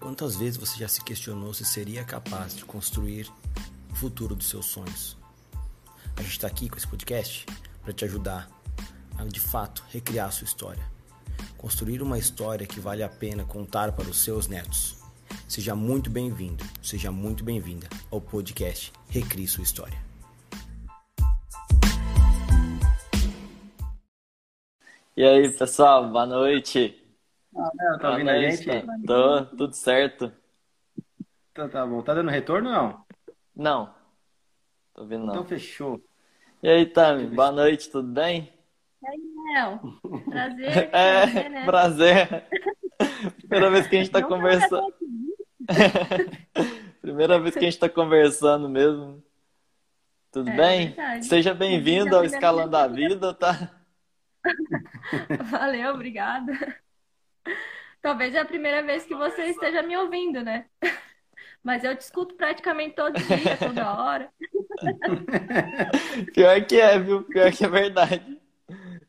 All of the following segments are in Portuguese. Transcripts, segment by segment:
Quantas vezes você já se questionou se seria capaz de construir o futuro dos seus sonhos? A gente está aqui com esse podcast para te ajudar a de fato recriar a sua história. Construir uma história que vale a pena contar para os seus netos. Seja muito bem-vindo, seja muito bem-vinda ao podcast Recrie Sua História. E aí, pessoal, boa noite. Ah, não, tá ouvindo a gente? Tô, tudo certo. Então tá bom. Tá dando retorno ou não? Não, tô ouvindo não. Então fechou. E aí, Tami, boa noite, tudo bem? E aí, Léo? Prazer. É, prazer, né? prazer. Primeira vez que a gente tá conversando. Primeira vez que a gente tá conversando mesmo. Tudo É bem? verdade. Seja bem-vindo ao Escalando a Vida, tá? Valeu, obrigada. Talvez é a primeira vez que você esteja me ouvindo, né? Mas eu te escuto praticamente todo dia, toda hora. Pior que é, viu? Pior que é verdade.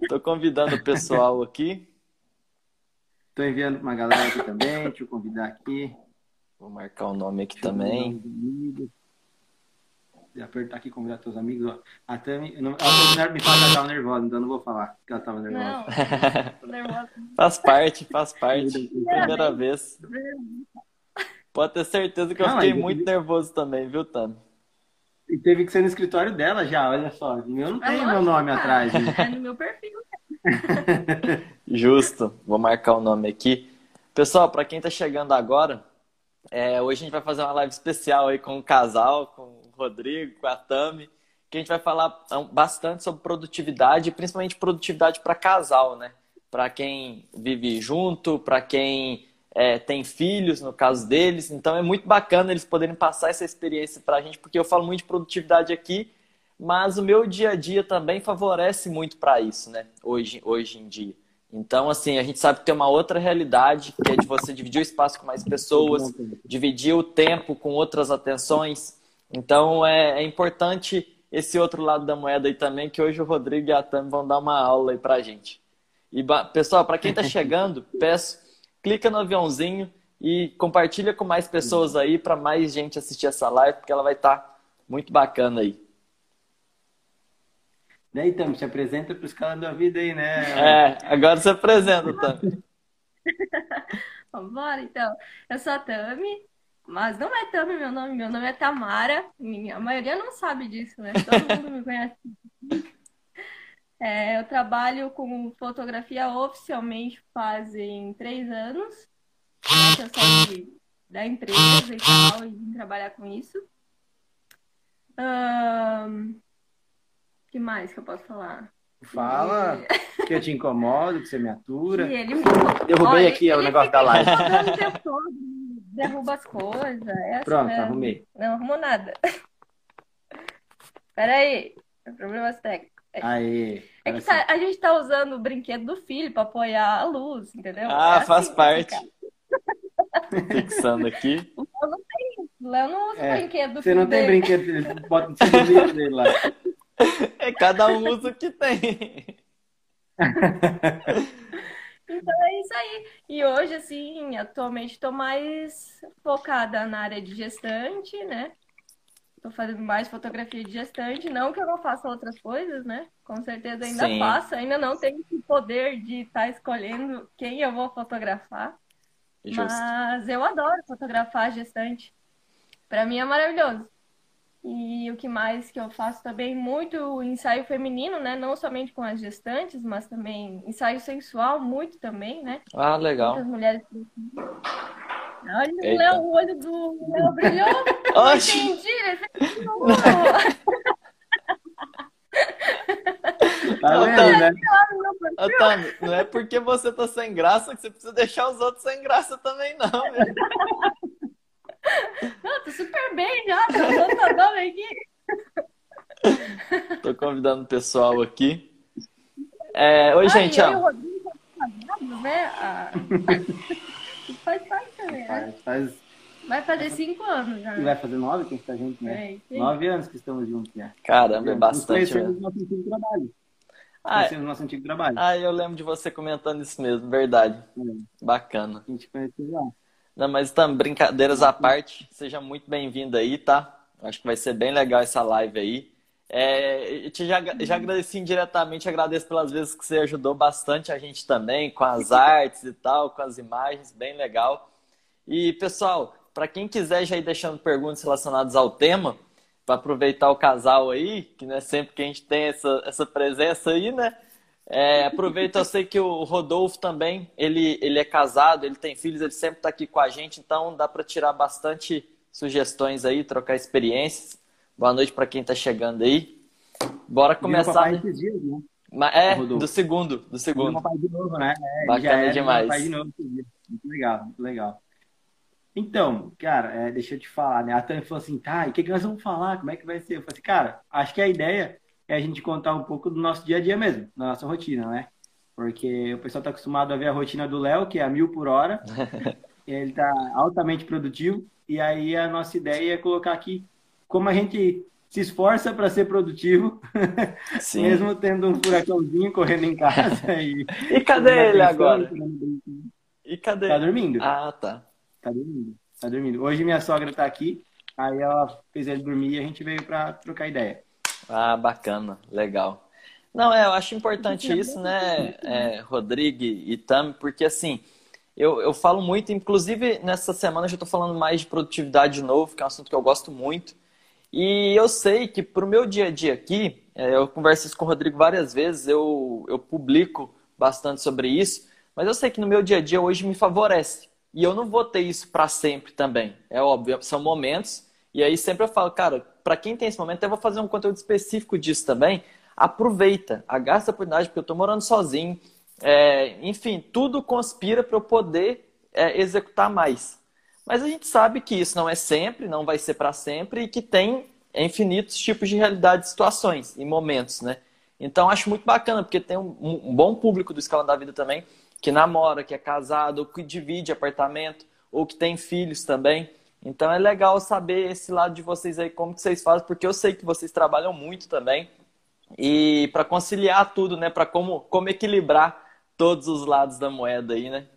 Tô convidando o pessoal aqui. Tô enviando uma galera aqui também. Deixa eu convidar aqui. Vou marcar o nome aqui Deixa também. E apertar aqui convidar teus amigos. ó. A Tami, eu não- ela me fala que ela tava nervosa, então eu não vou falar que ela tava nervosa. Não, tô nervosa. Faz parte, faz parte. Primeira vez. Pode ter certeza que eu Não, fiquei muito nervoso também, viu, Tami? E teve que ser no escritório dela já, olha só. O meu não É tem meu nome cara. atrás. né? É no meu perfil. Justo. Vou marcar o nome aqui. Pessoal, para quem tá chegando agora, é, hoje a gente vai fazer uma live especial aí com o casal, com Rodrigo, com a Tami, que a gente vai falar bastante sobre produtividade, principalmente produtividade para casal, né? Para quem vive junto, para quem é, tem filhos, no caso deles. Então é muito bacana eles poderem passar essa experiência para a gente, porque eu falo muito de produtividade aqui, mas o meu dia a dia também favorece muito para isso, né? Hoje, hoje em dia. Então, assim, a gente sabe que tem uma outra realidade, que é de você dividir o espaço com mais pessoas, dividir o tempo com outras atenções. Então, é, é importante esse outro lado da moeda aí também, que hoje o Rodrigo e a Tami vão dar uma aula aí pra gente. E, pessoal, para quem tá chegando, peço, clica no aviãozinho e compartilha com mais pessoas aí, para mais gente assistir essa live, porque ela vai estar muito bacana aí. Daí, Tami, se apresenta pros caras da vida aí, né? É, agora você apresenta, Tami. Vamos embora, então. Eu sou a Tami, mas não é Tami meu nome, meu nome é Tamara. Minha, a maioria não sabe disso, né? Todo mundo me conhece. É, eu trabalho com fotografia oficialmente fazem três anos. Né, que eu saí da empresa e tal, e vim trabalhar com isso. Ahn, que mais que eu posso falar? Fala que eu te incomodo, que você me atura. E ele me... Derrubei Olha, aqui o negócio da live. O derruba as coisas. É assim Pronto, mesmo. arrumei. Não arrumou nada. Peraí, problemas técnicos. Aí. É que tá- a gente tá usando o brinquedo do filho pra apoiar a luz, entendeu? Ah, É assim faz parte. Fixando aqui. O Léo não tem isso. O Léo não usa o É, brinquedo do Você filho não tem dele. brinquedo, ele bota seu livro dele lá. É, cada um usa o que tem. Então é isso aí. E hoje, assim, atualmente estou mais focada na área de gestante, né? Estou fazendo mais fotografia de gestante. Não que eu não faça outras coisas, né? Com certeza ainda Sim. faço. Ainda não tenho esse poder de estar escolhendo quem eu vou fotografar. Justo. Mas eu adoro fotografar gestante. Para mim é maravilhoso. E o que mais que eu faço também muito ensaio feminino, né? Não somente com as gestantes, mas também ensaio sensual muito também, né? Ah, legal. Muitas mulheres. Olha, o Eita. O olho do Léo brilhou. Oxi! Entendi, ele. Tá Não, vendo, né? Ô, Tami, não é porque você tá sem graça que você precisa deixar os outros sem graça também, não. Não, tô super bem já, tô seu nome aqui. Tô convidando o pessoal aqui. É, oi, Ah, gente, e eu e o ó. Rodrigo né? Ah, faz parte também, né? Faz, faz, Vai fazer cinco anos já. né? vai fazer nove que a gente tá junto, né? É. Nove anos que estamos juntos já. Caramba, é bastante conhecemos mesmo. no nosso antigo trabalho. Ah, Conhecemos no nosso antigo trabalho. ah, eu lembro de você comentando isso mesmo, verdade. É, Bacana. A gente conheceu lá. Não, mas também, brincadeiras à parte, seja muito bem-vindo aí, tá? Acho que vai ser bem legal essa live aí. É, eu te já, já agradeci indiretamente, agradeço pelas vezes que você ajudou bastante a gente também, com as artes e tal, com as imagens, bem legal. E, pessoal, para quem quiser já ir deixando perguntas relacionadas ao tema, para aproveitar o casal aí, que não é sempre que a gente tem essa, essa presença aí, né? É, aproveita, eu sei que o Rodolfo também, ele, ele é casado, ele tem filhos, ele sempre está aqui com a gente, então dá para tirar bastante sugestões aí, trocar experiências. Boa noite para quem está chegando aí. Bora começar. Né? Dias, né? É, do segundo, do segundo. Papai de novo, né? É, Bacana é, demais. Papai de novo, muito legal, muito legal. Então, cara, é, deixa eu te falar, né? A Tânia falou assim, tá, e o que, que nós vamos falar? Como é que vai ser? Eu falei assim, cara, acho que a ideia é a gente contar um pouco do nosso dia a dia mesmo, da nossa rotina, né? Porque o pessoal está acostumado a ver a rotina do Léo, que é a mil por hora. ele está altamente produtivo. E aí a nossa ideia é colocar aqui como a gente se esforça para ser produtivo, mesmo tendo um furacãozinho correndo em casa. E, e cadê ele agora? E cadê? Tá dormindo. Ah, tá. Tá dormindo. Tá dormindo. Hoje minha sogra tá aqui, aí ela fez ele dormir e a gente veio para trocar ideia. Ah, bacana, legal. Não, é, eu acho importante isso, né, é, Rodrigo e Tami, porque assim, eu, eu falo muito, inclusive nessa semana eu já estou falando mais de produtividade de novo, que é um assunto que eu gosto muito. E eu sei que para o meu dia a dia aqui, é, eu converso isso com o Rodrigo várias vezes, eu, eu publico bastante sobre isso, mas eu sei que no meu dia a dia hoje me favorece. E eu não vou ter isso para sempre também. É óbvio, são momentos. E aí sempre eu falo, cara, para quem tem esse momento, eu vou fazer um conteúdo específico disso também. Aproveita, agaça a oportunidade, porque eu estou morando sozinho. É, enfim, tudo conspira para eu poder é, executar mais. Mas a gente sabe que isso não é sempre, não vai ser para sempre e que tem infinitos tipos de realidade, situações e momentos, né? Então acho muito bacana, porque tem um, um bom público do Escala da Vida também, que namora, que é casado, ou que divide apartamento, ou que tem filhos também. Então é legal saber esse lado de vocês aí, como que vocês fazem, porque eu sei que vocês trabalham muito também. E para conciliar tudo, né? Para como, como equilibrar todos os lados da moeda aí, né?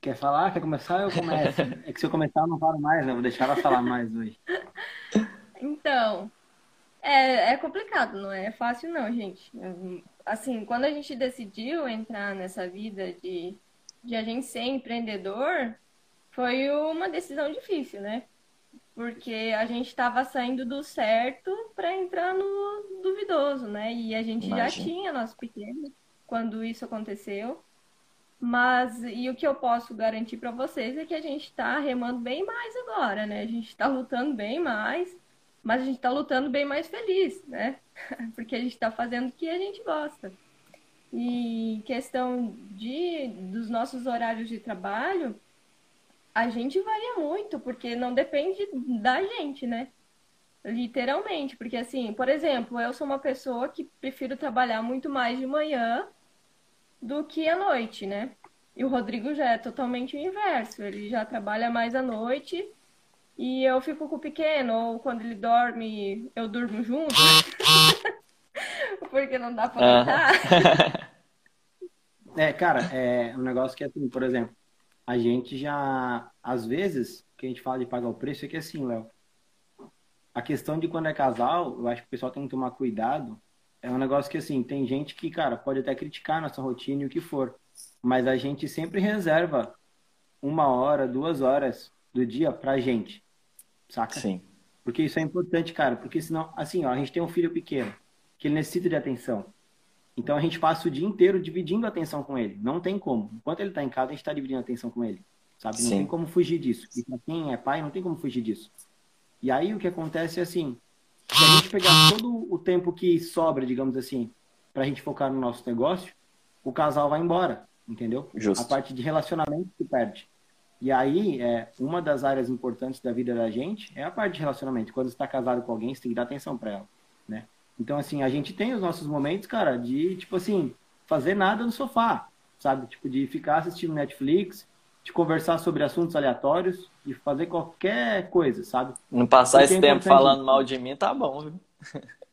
Quer falar? Quer começar? Eu começo. é que se eu começar eu não falo mais, né? Vou deixar ela falar mais hoje. Então, é, é complicado, não é fácil não, gente. Assim, quando a gente decidiu entrar nessa vida de de a gente ser empreendedor foi uma decisão difícil, né? Porque a gente estava saindo do certo para entrar no duvidoso, né? E a gente Imagina. já tinha nosso pequeno quando isso aconteceu. Mas e o que eu posso garantir para vocês é que a gente está remando bem mais agora, né? A gente está lutando bem mais, mas a gente está lutando bem mais feliz, né? Porque a gente está fazendo o que a gente gosta. E questão de dos nossos horários de trabalho, a gente varia muito, porque não depende da gente, né? Literalmente, porque assim, por exemplo, eu sou uma pessoa que prefiro trabalhar muito mais de manhã do que à noite, né? E o Rodrigo já é totalmente o inverso, ele já trabalha mais à noite e eu fico com o pequeno, ou quando ele dorme, eu durmo junto. Porque não dá pra aguentar. é, cara, é um negócio que é assim, por exemplo, a gente já, às vezes, que a gente fala de pagar o preço é que é assim, Léo. A questão de quando é casal, eu acho que o pessoal tem que tomar cuidado. É um negócio que, assim, tem gente que, cara, pode até criticar nossa rotina e o que for. Mas a gente sempre reserva uma hora, duas horas do dia pra gente. Saca? Sim. Porque isso é importante, cara. Porque senão, assim, ó, a gente tem um filho pequeno que ele necessita de atenção. Então a gente passa o dia inteiro dividindo a atenção com ele. Não tem como. Enquanto ele está em casa, a gente está dividindo a atenção com ele. Sabe? Não Sim. tem como fugir disso. E para quem é pai, não tem como fugir disso. E aí o que acontece é assim: se a gente pegar todo o tempo que sobra, digamos assim, para a gente focar no nosso negócio, o casal vai embora. Entendeu? Justo. A parte de relacionamento se perde. E aí, é, uma das áreas importantes da vida da gente é a parte de relacionamento. Quando você está casado com alguém, você tem que dar atenção para ela? Então, assim, a gente tem os nossos momentos, cara, de, tipo assim, fazer nada no sofá, sabe? Tipo, de ficar assistindo Netflix, de conversar sobre assuntos aleatórios, de fazer qualquer coisa, sabe? Não passar Porque esse é tempo falando mal de mim, tá bom, viu?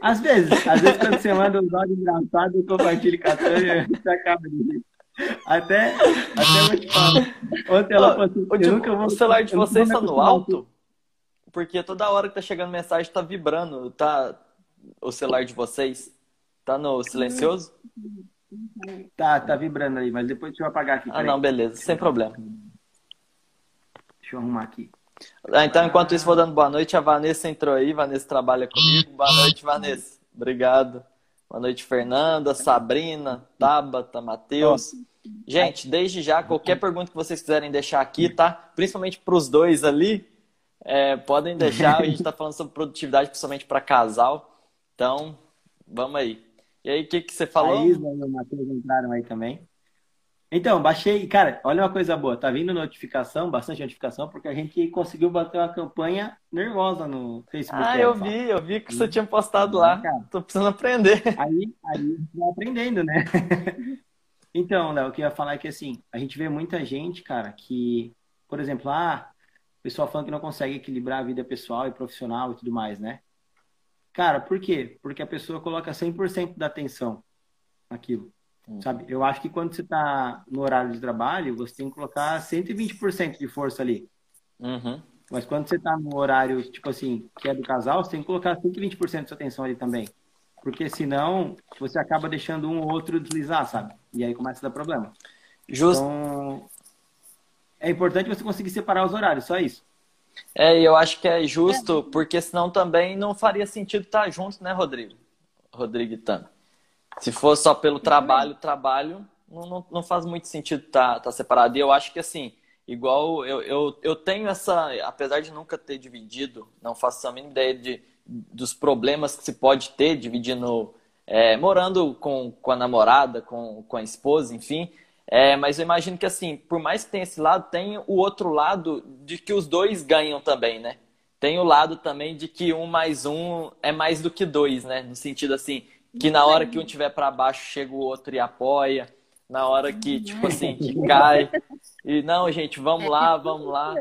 Às vezes, às vezes quando você manda um áudio engraçado, eu compartilho com a Tânia, você acaba de Até, até vou te falar. Ontem ela falou assim, o, tipo, vou, o celular de vocês está no alto? Porque toda hora que tá chegando mensagem tá vibrando, tá? O celular de vocês tá no silencioso? Tá, tá vibrando aí, mas depois deixa eu apagar aqui. Ah, não, beleza, sem problema. Deixa eu arrumar aqui. Ah, então, enquanto isso, vou dando boa noite. A Vanessa entrou aí. Vanessa trabalha comigo. Boa noite, Vanessa. Obrigado. Boa noite, Fernanda, Sabrina, Tabata, Matheus. Gente, desde já, qualquer pergunta que vocês quiserem deixar aqui, tá? Principalmente para os dois ali, é, podem deixar. A gente está falando sobre produtividade, principalmente para casal. Então, vamos aí. E aí, o que, que você falou? A Isla e o Matheus entraram aí também. Então, baixei. Cara, olha uma coisa boa. Tá vindo notificação, bastante notificação, porque a gente conseguiu bater uma campanha nervosa no Facebook. Ah, eu vi, eu vi que você tinha postado lá. Cara, Tô precisando aprender. Aí, aí vai aprendendo, né? então, Léo, o que eu ia falar é que assim, a gente vê muita gente, cara, que, por exemplo, ah, pessoal falando que não consegue equilibrar a vida pessoal e profissional e tudo mais, né? Cara, por quê? Porque a pessoa coloca 100% da atenção naquilo. Uhum. Sabe? Eu acho que quando você está no horário de trabalho, você tem que colocar 120% de força ali. Uhum. Mas quando você está no horário, tipo assim, que é do casal, você tem que colocar 120% de sua atenção ali também. Porque senão, você acaba deixando um ou outro deslizar, sabe? E aí começa a dar problema. Justo. Então, é importante você conseguir separar os horários, só isso. É, eu acho que é justo, porque senão também não faria sentido estar junto, né, Rodrigo? Rodrigo e Tana. Se for só pelo trabalho, trabalho, não, não, não faz muito sentido estar tá, tá separado. E eu acho que assim, igual eu, eu, eu tenho essa, apesar de nunca ter dividido, não faço a mínima ideia de, dos problemas que se pode ter dividindo, é, morando com, com a namorada, com, com a esposa, enfim. É, mas eu imagino que assim, por mais que tenha esse lado, tem o outro lado de que os dois ganham também, né? Tem o lado também de que um mais um é mais do que dois, né? No sentido assim, que na hora que um tiver para baixo chega o outro e apoia, na hora que tipo assim que cai. E não gente vamos lá vamos lá.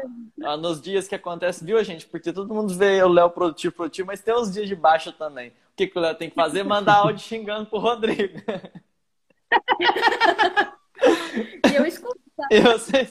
Ah, nos dias que acontece viu gente? Porque todo mundo vê o Léo produtivo produtivo mas tem uns dias de baixa também. O que, que o Léo tem que fazer? Mandar áudio xingando pro Rodrigo e eu escuto tá? eu sei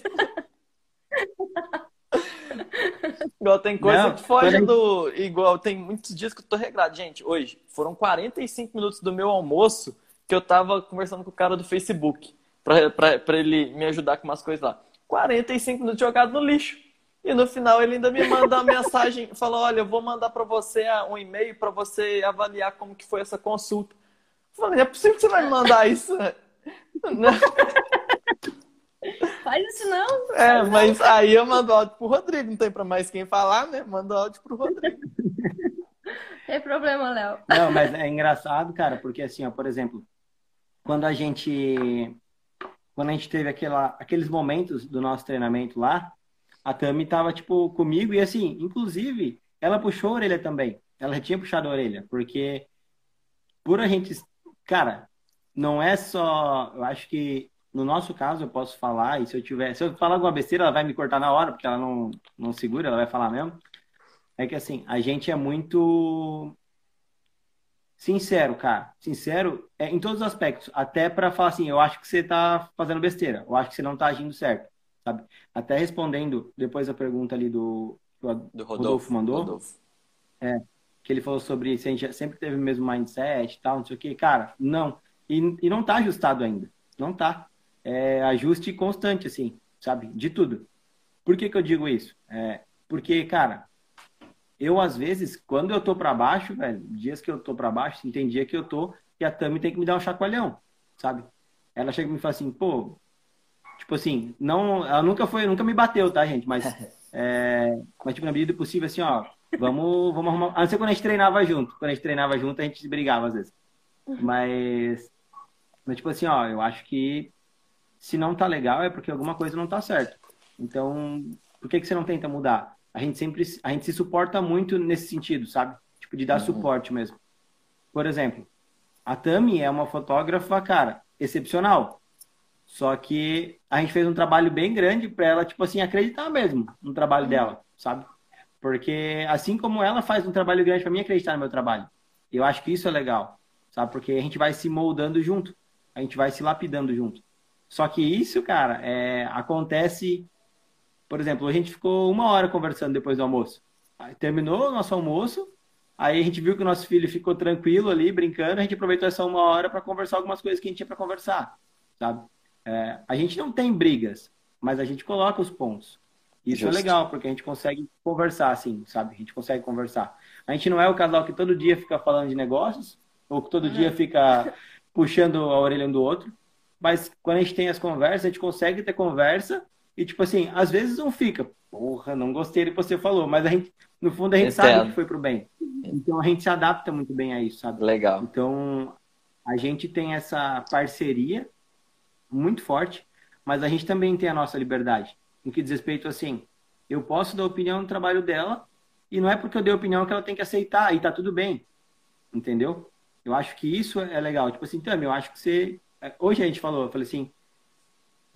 Igual tem coisa não, que foge do. Igual, tem muitos dias que eu tô regrado. Gente, hoje foram 45 minutos do meu almoço que eu tava conversando com o cara do Facebook pra, pra, pra ele me ajudar com umas coisas lá. 45 minutos jogado no lixo. E no final ele ainda me manda uma mensagem, fala: "Olha, eu vou mandar para você um e-mail para você avaliar como que foi essa consulta". Eu falei: "É possível que você vai me mandar isso?" Não. Faz isso não. É, mas aí eu mando áudio pro Rodrigo, não tem pra mais quem falar, né? Mando áudio pro Rodrigo. Tem problema, Léo. Não, mas é engraçado, cara, porque assim, ó, por exemplo, quando a gente quando a gente teve aquela, aqueles momentos do nosso treinamento lá, a Tami tava, tipo, comigo e assim, inclusive, ela puxou a orelha também. Ela tinha puxado a orelha, porque por a gente, cara, não é só, eu acho que no nosso caso, eu posso falar, e se eu tiver. Se eu falar alguma besteira, ela vai me cortar na hora, porque ela não, não segura, ela vai falar mesmo. É que assim, a gente é muito sincero, cara. Sincero é, em todos os aspectos. Até para falar assim, eu acho que você tá fazendo besteira. Eu acho que você não tá agindo certo. Sabe? Até respondendo depois a pergunta ali do, do, do Rodolfo, Rodolfo mandou. Rodolfo. É, que ele falou sobre se a gente sempre teve o mesmo mindset e tal, não sei o que. Cara, não. E, e não tá ajustado ainda. Não tá é, ajuste constante, assim, sabe? De tudo. Por que, que eu digo isso? É, porque, cara, eu às vezes, quando eu tô para baixo, velho, dias que eu tô para baixo, tem dia que eu tô e a Tami tem que me dar um chacoalhão, sabe? Ela chega e me fala assim, pô, tipo assim, não, ela nunca foi, nunca me bateu, tá, gente? Mas, é, mas tipo, na medida do possível, assim, ó, vamos, vamos arrumar. A não ser quando a gente treinava junto. Quando a gente treinava junto, a gente brigava às vezes. Mas, mas tipo assim, ó, eu acho que se não tá legal é porque alguma coisa não tá certo. Então, por que, que você não tenta mudar? A gente sempre, a gente se suporta muito nesse sentido, sabe? Tipo, de dar uhum. suporte mesmo. Por exemplo, a Tami é uma fotógrafa, cara, excepcional. Só que a gente fez um trabalho bem grande para ela, tipo assim, acreditar mesmo no trabalho uhum. dela, sabe? Porque assim como ela faz um trabalho grande para mim acreditar no meu trabalho. Eu acho que isso é legal, sabe? Porque a gente vai se moldando junto, a gente vai se lapidando junto. Só que isso, cara, é, acontece. Por exemplo, a gente ficou uma hora conversando depois do almoço. Aí terminou o nosso almoço, aí a gente viu que o nosso filho ficou tranquilo ali, brincando, a gente aproveitou essa uma hora para conversar algumas coisas que a gente tinha para conversar, sabe? É, a gente não tem brigas, mas a gente coloca os pontos. Isso é Justo. é legal, porque a gente consegue conversar, assim, sabe? A gente consegue conversar. A gente não é o casal que todo dia fica falando de negócios, ou que todo uhum. dia fica puxando a orelha um do outro. Mas quando a gente tem as conversas, a gente consegue ter conversa e, tipo assim, às vezes não fica, porra, não gostei do que você falou, mas a gente, no fundo, a gente Entendo. sabe que foi pro bem. Então a gente se adapta muito bem a isso, sabe? Legal. Então a gente tem essa parceria muito forte, mas a gente também tem a nossa liberdade. No que diz respeito assim, eu posso dar opinião no trabalho dela e não é porque eu dei opinião que ela tem que aceitar e tá tudo bem. Entendeu? Eu acho que isso é legal. Tipo assim, também, eu acho que você. É, hoje a gente falou, eu falei assim,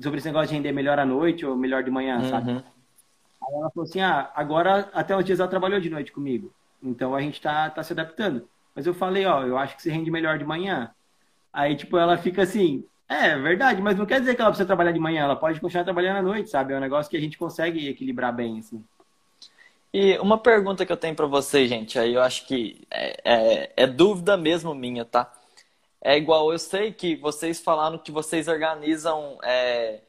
sobre esse negócio de render melhor à noite ou melhor de manhã, uhum. sabe? Aí ela falou assim: ah, agora até os dias ela trabalhou de noite comigo. Então a gente tá, tá se adaptando. Mas eu falei, ó, eu acho que você rende melhor de manhã. Aí, tipo, ela fica assim, é, verdade, mas não quer dizer que ela precisa trabalhar de manhã, ela pode continuar trabalhando à noite, sabe? É um negócio que a gente consegue equilibrar bem, assim. E uma pergunta que eu tenho para vocês, gente, aí eu acho que é, é, é, dúvida mesmo minha, tá? É igual, eu sei que vocês falaram que vocês organizam, é,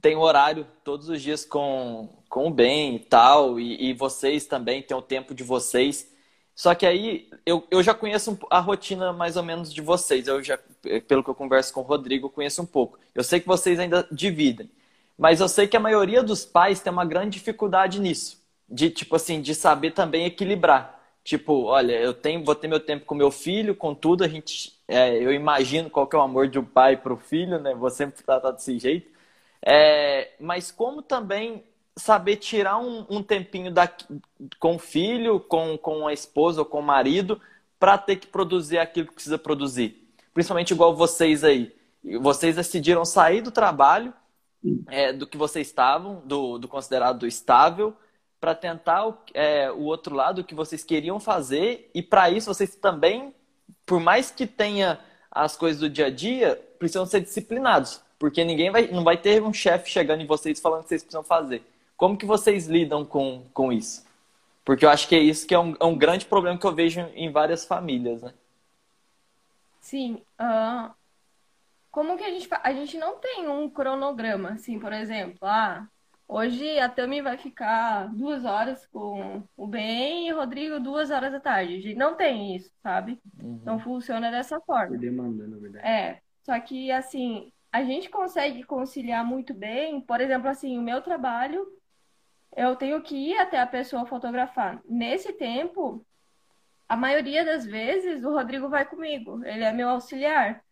tem horário todos os dias com, com o bem e tal, e, e vocês também têm o tempo de vocês. Só que aí eu, eu já conheço a rotina mais ou menos de vocês. Eu já, pelo que eu converso com o Rodrigo, eu conheço um pouco. Eu sei que vocês ainda dividem. Mas eu sei que a maioria dos pais tem uma grande dificuldade nisso de tipo assim, de saber também equilibrar. Tipo, olha, eu tenho, vou ter meu tempo com meu filho, contudo, a gente, é, eu imagino qual que é o amor de um pai para o filho, né? Vou sempre tratar desse jeito. É, mas como também saber tirar um, um tempinho da, com o filho, com, com a esposa ou com o marido, para ter que produzir aquilo que precisa produzir. Principalmente igual vocês aí. Vocês decidiram sair do trabalho, é, do que vocês estavam, do, do considerado estável, para tentar é, o outro lado que vocês queriam fazer e para isso vocês também, por mais que tenha as coisas do dia a dia, precisam ser disciplinados, porque ninguém vai, não vai ter um chefe chegando em vocês falando que vocês precisam fazer. Como que vocês lidam com, com isso? Porque eu acho que é isso que é um, é um grande problema que eu vejo em várias famílias, né? Sim. Uh, como que a gente A gente não tem um cronograma, assim, por exemplo, ah, Hoje a Tami vai ficar duas horas com o Ben e o Rodrigo duas horas da tarde. A gente não tem isso, sabe? Uhum. Não funciona dessa forma. Por demanda, na verdade. É. Só que, assim, a gente consegue conciliar muito bem. Por exemplo, assim, o meu trabalho, eu tenho que ir até a pessoa fotografar. Nesse tempo, a maioria das vezes, o Rodrigo vai comigo. Ele é meu auxiliar.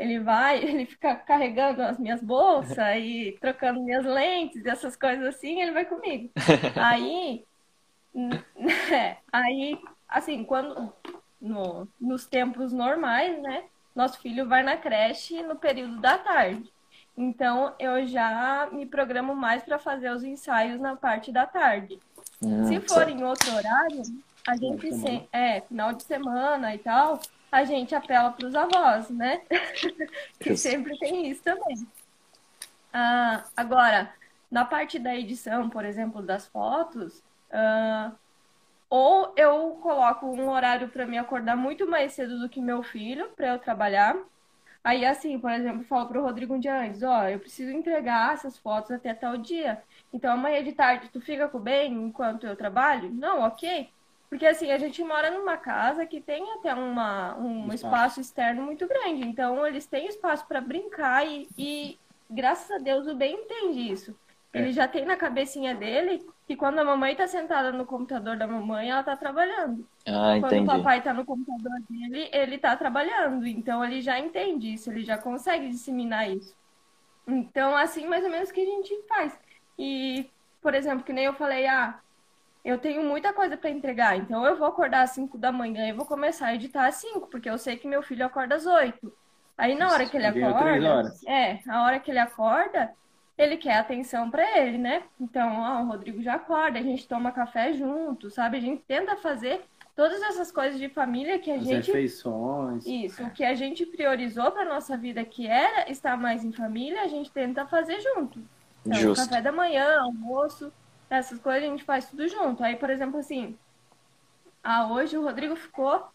Ele vai, ele fica carregando as minhas bolsas e trocando minhas lentes, essas coisas assim, ele vai comigo. Aí, é, aí, assim, quando no, nos tempos normais, né? Nosso filho vai na creche no período da tarde. Então, eu já me programo mais para fazer os ensaios na parte da tarde. Hum, Se for em outro horário, a gente, se, é, final de semana e tal, a gente apela para os avós, né? que sempre tem isso também. Ah, agora, na parte da edição, por exemplo, das fotos, ah, ou eu coloco um horário para me acordar muito mais cedo do que meu filho, para eu trabalhar. Aí, assim, por exemplo, falo para o Rodrigo um dia antes: Ó, eu preciso entregar essas fotos até tal dia. Então, amanhã de tarde, tu fica com o bem enquanto eu trabalho? Não, ok. Porque assim, a gente mora numa casa que tem até uma, um espaço. espaço externo muito grande. Então, eles têm espaço para brincar e, e, graças a Deus, o Ben entende isso. É. Ele já tem na cabecinha dele que quando a mamãe está sentada no computador da mamãe, ela está trabalhando. Ah, quando entendi. o papai está no computador dele, ele está trabalhando. Então, ele já entende isso, ele já consegue disseminar isso. Então, assim, mais ou menos que a gente faz. E, por exemplo, que nem eu falei, ah, eu tenho muita coisa para entregar, então eu vou acordar às 5 da manhã e vou começar a editar às 5, porque eu sei que meu filho acorda às 8. Aí na hora que ele acorda, é, a hora que ele acorda, ele quer atenção para ele, né? Então, ó, o Rodrigo já acorda, a gente toma café junto, sabe? A gente tenta fazer todas essas coisas de família que a As gente refeições. isso, o que a gente priorizou para nossa vida que era estar mais em família, a gente tenta fazer junto. Então, Justo. café da manhã, almoço, essas coisas a gente faz tudo junto. Aí, por exemplo, assim, ah, hoje o Rodrigo ficou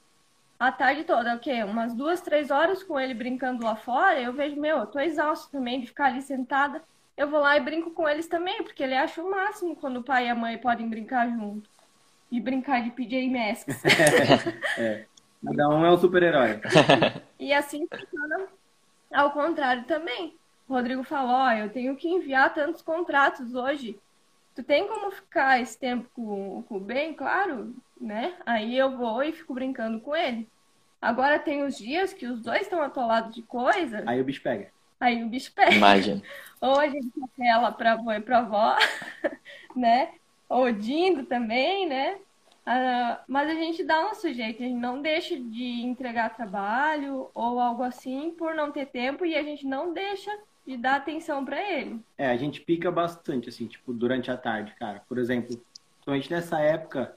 a tarde toda, o quê? Umas duas, três horas com ele brincando lá fora. Eu vejo, meu, eu tô exausto também de ficar ali sentada. Eu vou lá e brinco com eles também, porque ele acha o máximo quando o pai e a mãe podem brincar junto. E brincar de PJ Masks. Cada um é um super-herói. E assim funciona ao contrário também. O Rodrigo falou, ó, eu tenho que enviar tantos contratos hoje. Tu tem como ficar esse tempo com, com o Ben? Claro, né? Aí eu vou e fico brincando com ele. Agora tem os dias que os dois estão atolados de coisa, Aí o bicho pega. aí o bicho pega. Imagina. Ou a gente apela pra avó e pra avó, né? Ou Dindo também, né? Ah, mas a gente dá nosso jeito, a gente não deixa de entregar trabalho ou algo assim por não ter tempo e a gente não deixa de dar atenção pra ele. É, a gente pica bastante, assim, tipo, durante a tarde, cara. Por exemplo, principalmente nessa época,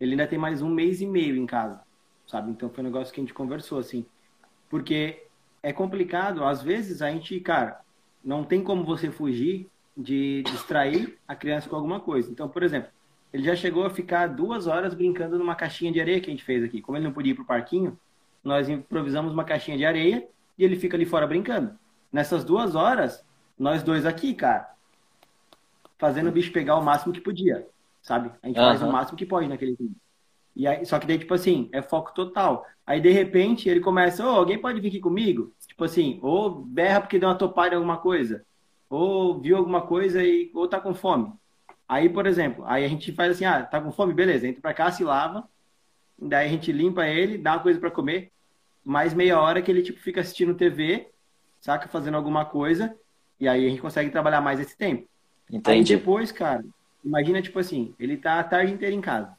ele ainda tem mais um mês e meio em casa, sabe? Então foi um negócio que a gente conversou, assim. Porque é complicado, às vezes a gente, cara, não tem como você fugir de distrair a criança com alguma coisa. Então, por exemplo, ele já chegou a ficar duas horas brincando numa caixinha de areia que a gente fez aqui. Como ele não podia ir pro parquinho, nós improvisamos uma caixinha de areia e ele fica ali fora brincando. Nessas duas horas, nós dois aqui, cara, fazendo o bicho pegar o máximo que podia, sabe? A gente faz o máximo que pode naquele vídeo. E aí, só que daí, tipo assim, é foco total. Aí, de repente, ele começa, ô, alguém pode vir aqui comigo? Tipo assim, ou berra porque deu uma topada em alguma coisa, ou viu alguma coisa e ou tá com fome. Aí, por exemplo, aí a gente faz assim, ah, tá com fome? Beleza, entra pra cá, se lava, daí a gente limpa ele, dá uma coisa pra comer, mais meia hora que ele, tipo, fica assistindo TV, saca? Fazendo alguma coisa, e aí a gente consegue trabalhar mais esse tempo. Aí Entendi. depois, cara, imagina, tipo assim, ele tá a tarde inteira em casa.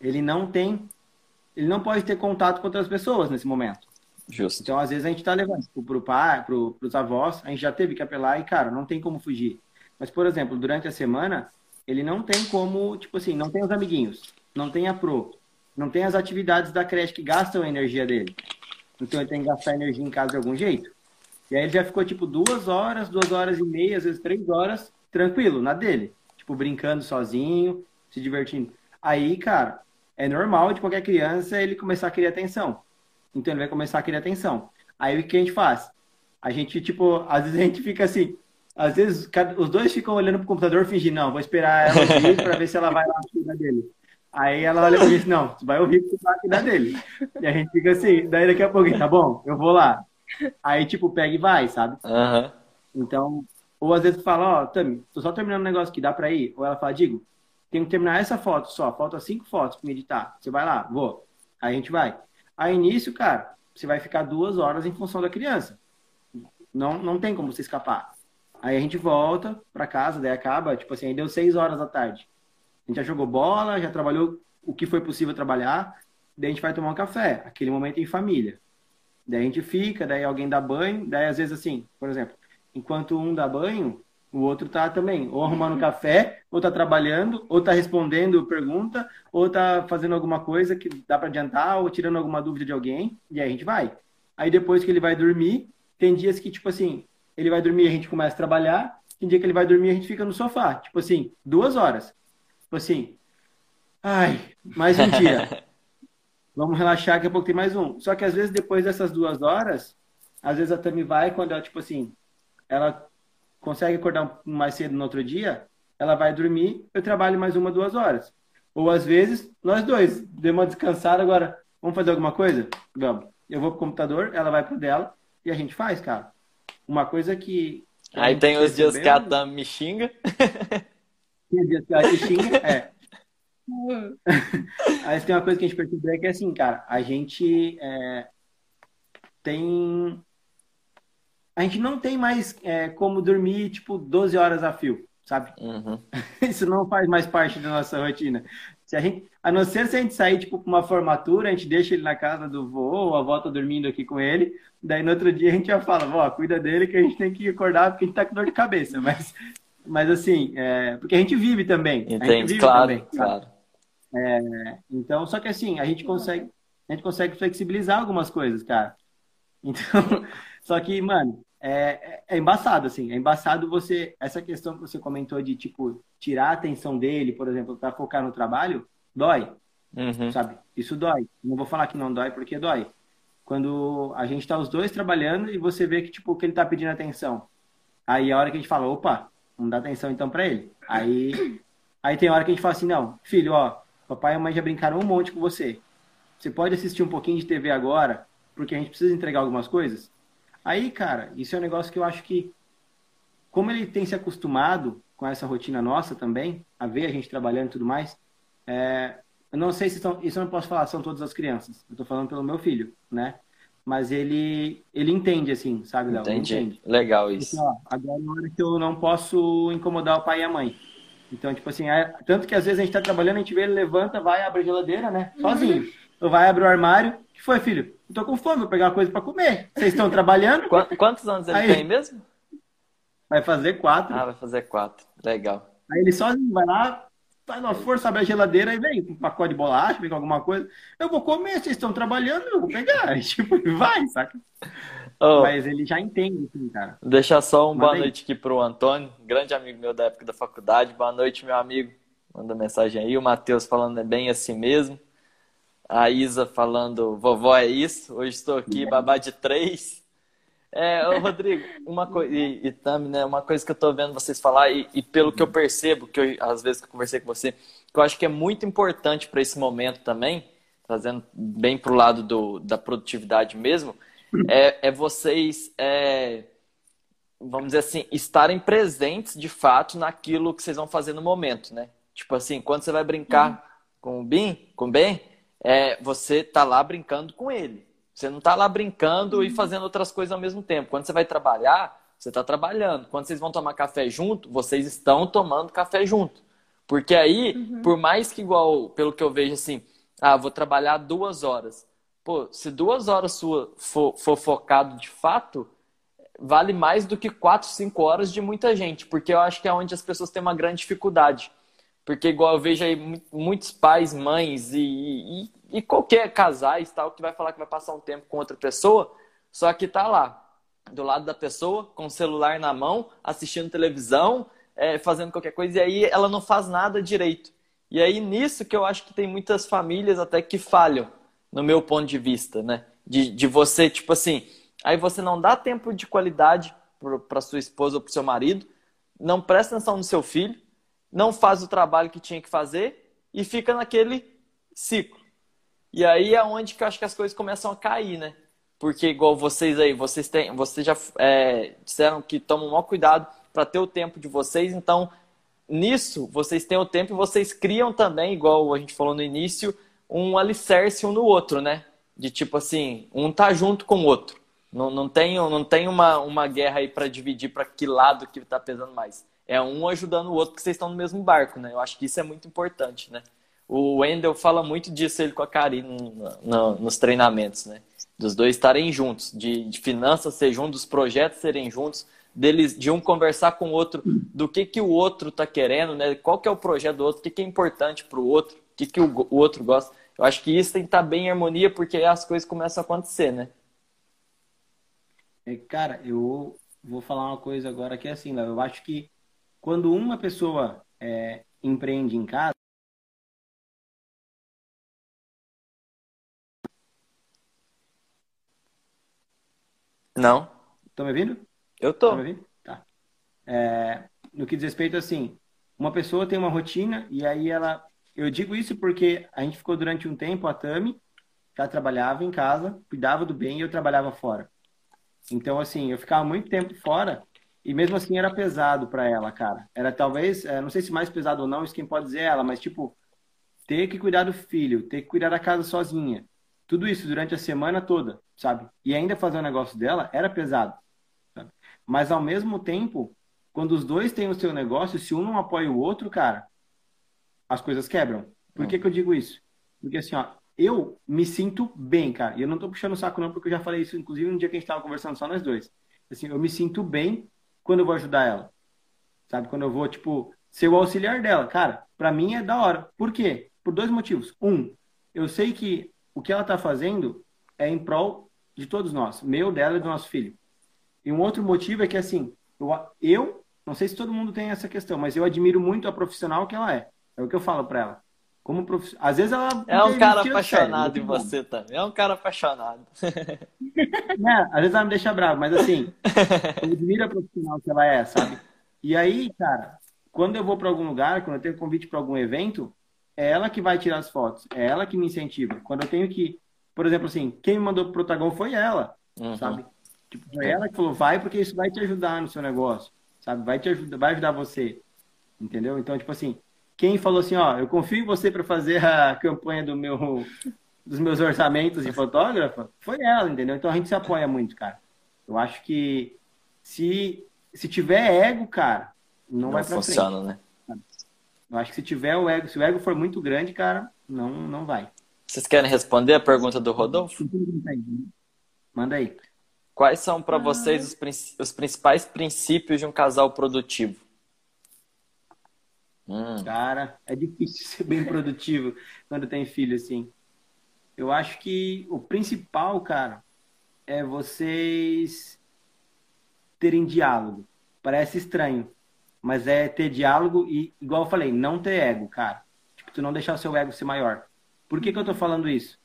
Ele não tem, ele não pode ter contato com outras pessoas nesse momento. Justo. Então, às vezes, a gente tá levando pro, pro pai, pro, pros avós, a gente já teve que apelar e, cara, não tem como fugir. Mas, por exemplo, durante a semana, ele não tem como, tipo assim, não tem os amiguinhos, não tem a pro, não tem as atividades da creche que gastam a energia dele. Então, ele tem que gastar energia em casa de algum jeito. E aí ele já ficou, tipo, duas horas, duas horas e meia, às vezes três horas, tranquilo, na dele. Tipo, brincando sozinho, se divertindo. Aí, cara, é normal de qualquer criança ele começar a querer atenção. Então ele vai começar a querer atenção. Aí o que a gente faz? A gente, tipo, às vezes a gente fica assim, às vezes os dois ficam olhando pro computador fingindo, não, vou esperar ela ouvir pra ver se ela vai lá cuidar dele. Aí ela olha pra gente, não, tu vai ouvir porque tu vai cuidar dele. E a gente fica assim, daí daqui a pouco, tá bom, eu vou lá. Aí, tipo, pega e vai, sabe? Aham. Então, ou às vezes fala, ó, Tami, tô só terminando um negócio que dá pra ir. Ou ela fala, Digo, tenho que terminar essa foto só, falta cinco fotos pra me editar. Você vai lá, vou. Aí a gente vai. Aí nisso, cara, você vai ficar duas horas em função da criança. Não, não tem como você escapar. Aí a gente volta pra casa, daí acaba, tipo assim, aí deu seis horas da tarde. A gente já jogou bola, já trabalhou o que foi possível trabalhar, daí a gente vai tomar um café, aquele momento em família. Daí a gente fica, daí alguém dá banho, daí às vezes assim, por exemplo, enquanto um dá banho, o outro tá também, ou arrumando café, ou tá trabalhando, ou tá respondendo pergunta, ou tá fazendo alguma coisa que dá para adiantar, ou tirando alguma dúvida de alguém, e aí a gente vai. Aí depois que ele vai dormir, tem dias que, tipo assim, ele vai dormir e a gente começa a trabalhar, tem dia que ele vai dormir e a gente fica no sofá, tipo assim, duas horas. Tipo assim, ai, mais um dia. Vamos relaxar, daqui a pouco tem mais um. Só que às vezes depois dessas duas horas, às vezes a Tami vai quando ela, tipo assim, ela consegue acordar mais cedo no outro dia, ela vai dormir, eu trabalho mais uma, duas horas. Ou às vezes, nós dois, demos uma descansada, agora, vamos fazer alguma coisa? Vamos. Eu vou pro computador, ela vai pro dela, e a gente faz, cara. Uma coisa que... Aí tem os dias que a percebeu- Tam me xinga. Tem dias que a gente xinga, é. Aí tem uma coisa que a gente percebeu é que assim, cara, a gente é, tem. A gente não tem mais é, como dormir, tipo, 12 horas a fio, sabe? Uhum. Isso não faz mais parte da nossa rotina. Se a gente, a não ser se a gente sair, tipo, pra uma formatura, a gente deixa ele na casa do vô, a avó tá dormindo aqui com ele, daí no outro dia a gente já fala, vó, cuida dele que a gente tem que acordar porque a gente tá com dor de cabeça. Mas, mas assim, é, porque a gente vive também. Entende? vive Claro, também, claro. É, então, só que assim, a gente consegue, a gente consegue flexibilizar algumas coisas, cara. Então, só que, mano, é, é embaçado, assim. É embaçado você. Essa questão que você comentou de, tipo, tirar a atenção dele, por exemplo, para focar no trabalho, dói. Uhum. Sabe? Isso dói. Não vou falar que não dói porque dói. Quando a gente tá os dois trabalhando e você vê que, tipo, que ele tá pedindo atenção. Aí a hora que a gente fala, opa, vamos dar atenção então para ele. Aí, aí tem hora que a gente fala assim, não, filho, ó, papai e a mãe já brincaram um monte com você. Você pode assistir um pouquinho de TV agora, porque a gente precisa entregar algumas coisas? Aí, cara, isso é um negócio que eu acho que, como ele tem se acostumado com essa rotina nossa também, a ver a gente trabalhando e tudo mais, é, eu não sei se são, isso eu não posso falar, são todas as crianças. Eu tô falando pelo meu filho, né? Mas ele, ele entende, assim, sabe, Léo? Entendi. Entende. Legal isso. Então, ó, agora é hora que eu não posso incomodar o pai e a mãe. Então, tipo assim, é, tanto que às vezes a gente tá trabalhando, a gente vê ele levanta, vai, abre a geladeira, né? Sozinho. Uhum. Ou vai, abre o armário. O que foi, filho? Eu tô com fome, vou pegar uma coisa para comer. Vocês estão trabalhando? Quantos anos ele Aí, tem mesmo? Vai fazer quatro. Ah, vai fazer quatro. Legal. Aí ele sozinho vai lá, faz uma força, abre a geladeira e vem com um pacote de bolacha, vem com alguma coisa. Eu vou comer, vocês estão trabalhando, eu vou pegar. E, tipo, vai, saca? Oh, Mas ele já entende, assim, cara. Deixar só um boa noite aqui pro Antônio, grande amigo meu da época da faculdade. Boa noite, meu amigo. Manda mensagem aí. O Matheus falando é bem assim mesmo. A Isa falando, vovó é isso. Hoje estou aqui, babá de três. É, ô, Rodrigo, uma coisa, e, e também, né, uma coisa que eu estou vendo vocês falar, e, e, pelo que eu percebo, que eu, às vezes que eu conversei com você, que eu acho que é muito importante para esse momento também, trazendo bem para o lado do, da produtividade mesmo, é, é vocês, é, vamos dizer assim, estarem presentes de fato naquilo que vocês vão fazer no momento, né? Tipo assim, quando você vai brincar uhum. com o Bim, com o Ben, é, você tá lá brincando com ele. Você não tá lá brincando uhum. e fazendo outras coisas ao mesmo tempo. Quando você vai trabalhar, você está trabalhando. Quando vocês vão tomar café junto, vocês estão tomando café junto. Porque aí, uhum. por mais que igual, pelo que eu vejo assim, ah, vou trabalhar duas horas. Pô, se duas horas sua for, for focado de fato, vale mais do que quatro, cinco horas de muita gente, porque eu acho que é onde as pessoas têm uma grande dificuldade. Porque igual eu vejo aí muitos pais, mães e, e, e qualquer casais tal que vai falar que vai passar um tempo com outra pessoa, só que tá lá do lado da pessoa com o celular na mão, assistindo televisão, é, fazendo qualquer coisa e aí ela não faz nada direito. E aí nisso que eu acho que tem muitas famílias até que falham no meu ponto de vista, né? De, de você, tipo assim, aí você não dá tempo de qualidade para sua esposa ou para seu marido, não presta atenção no seu filho, não faz o trabalho que tinha que fazer e fica naquele ciclo. E aí é onde que eu acho que as coisas começam a cair, né? Porque igual vocês aí, vocês têm, vocês já é, disseram que tomam o maior cuidado para ter o tempo de vocês, então nisso vocês têm o tempo e vocês criam também, igual a gente falou no início, um alicerce um no outro, né? De tipo assim, um tá junto com o outro. Não, não tem, não tem uma, uma guerra aí para dividir para que lado que tá pesando mais. É um ajudando o outro porque vocês estão no mesmo barco, né? Eu acho que isso é muito importante, né? O Wendel fala muito disso ele com a Karine no, no, nos treinamentos, né? Dos dois estarem juntos, de, de finanças ser juntos, dos projetos serem juntos, deles de um conversar com o outro do que que o outro está querendo, né? Qual que é o projeto do outro, o que, que é importante para o outro, o que, que o, o outro gosta. Eu acho que isso tem que estar tá bem em harmonia, porque as coisas começam a acontecer, né? É, cara, eu vou falar uma coisa agora que é assim, Léo. Eu acho que quando uma pessoa é, empreende em casa, Não. Estão me ouvindo? Eu tô. Tá me ouvindo? Tá. É, no que diz respeito, assim, uma pessoa tem uma rotina e aí ela eu digo isso porque a gente ficou durante um tempo, a Tami já trabalhava em casa, cuidava do bem e eu trabalhava fora. Então, assim, eu ficava muito tempo fora e mesmo assim era pesado para ela, cara. Era talvez, é, não sei se mais pesado ou não, isso quem pode dizer é ela, mas tipo, ter que cuidar do filho, ter que cuidar da casa sozinha. Tudo isso durante a semana toda, sabe? E ainda fazer o negócio dela era pesado. Sabe? Mas ao mesmo tempo, quando os dois têm o seu negócio, se um não apoia o outro, cara, as coisas quebram. Por que, que eu digo isso? Porque assim, ó, eu me sinto bem, cara. E eu não tô puxando o saco, não, porque eu já falei isso, inclusive, no dia que a gente tava conversando só nós dois. Assim, eu me sinto bem quando eu vou ajudar ela. Sabe? Quando eu vou, tipo, ser o auxiliar dela. Cara, pra mim é da hora. Por quê? por dois motivos. Um, eu sei que o que ela está fazendo é em prol de todos nós, meu, dela e do nosso filho. E um outro motivo é que, assim, eu, eu não sei se todo mundo tem essa questão, mas eu admiro muito a profissional que ela é. É o que eu falo para ela. Como prof... Às vezes ela. É um cara apaixonado sério, em você também. É um cara apaixonado. É, às vezes ela me deixa bravo, mas assim, eu admiro a profissional que ela é, sabe? E aí, cara, quando eu vou para algum lugar, quando eu tenho convite para algum evento, é ela que vai tirar as fotos, é ela que me incentiva. Quando eu tenho que, por exemplo, assim, quem me mandou pro protagon foi ela, uhum. sabe? Tipo, foi ela que falou, vai porque isso vai te ajudar no seu negócio, sabe? Vai te ajudar, vai ajudar você, entendeu? Então, tipo assim, quem falou assim, ó, eu confio em você para fazer a campanha do meu, dos meus orçamentos de fotógrafa, foi ela, entendeu? Então a gente se apoia muito, cara. Eu acho que se, se tiver ego, cara, não, não vai pra funciona, frente. né? Eu acho que se tiver o ego, se o ego for muito grande, cara, não, não vai. Vocês querem responder a pergunta do Rodolfo? Manda aí. Quais são para vocês os, os principais princípios de um casal produtivo? Hum. Cara, é difícil ser bem produtivo quando tem filho, assim. Eu acho que o principal, cara, é vocês terem diálogo. Parece estranho, mas é ter diálogo e, igual eu falei, não ter ego, cara. Tipo, tu não deixar o seu ego ser maior. Por que, que eu tô falando isso?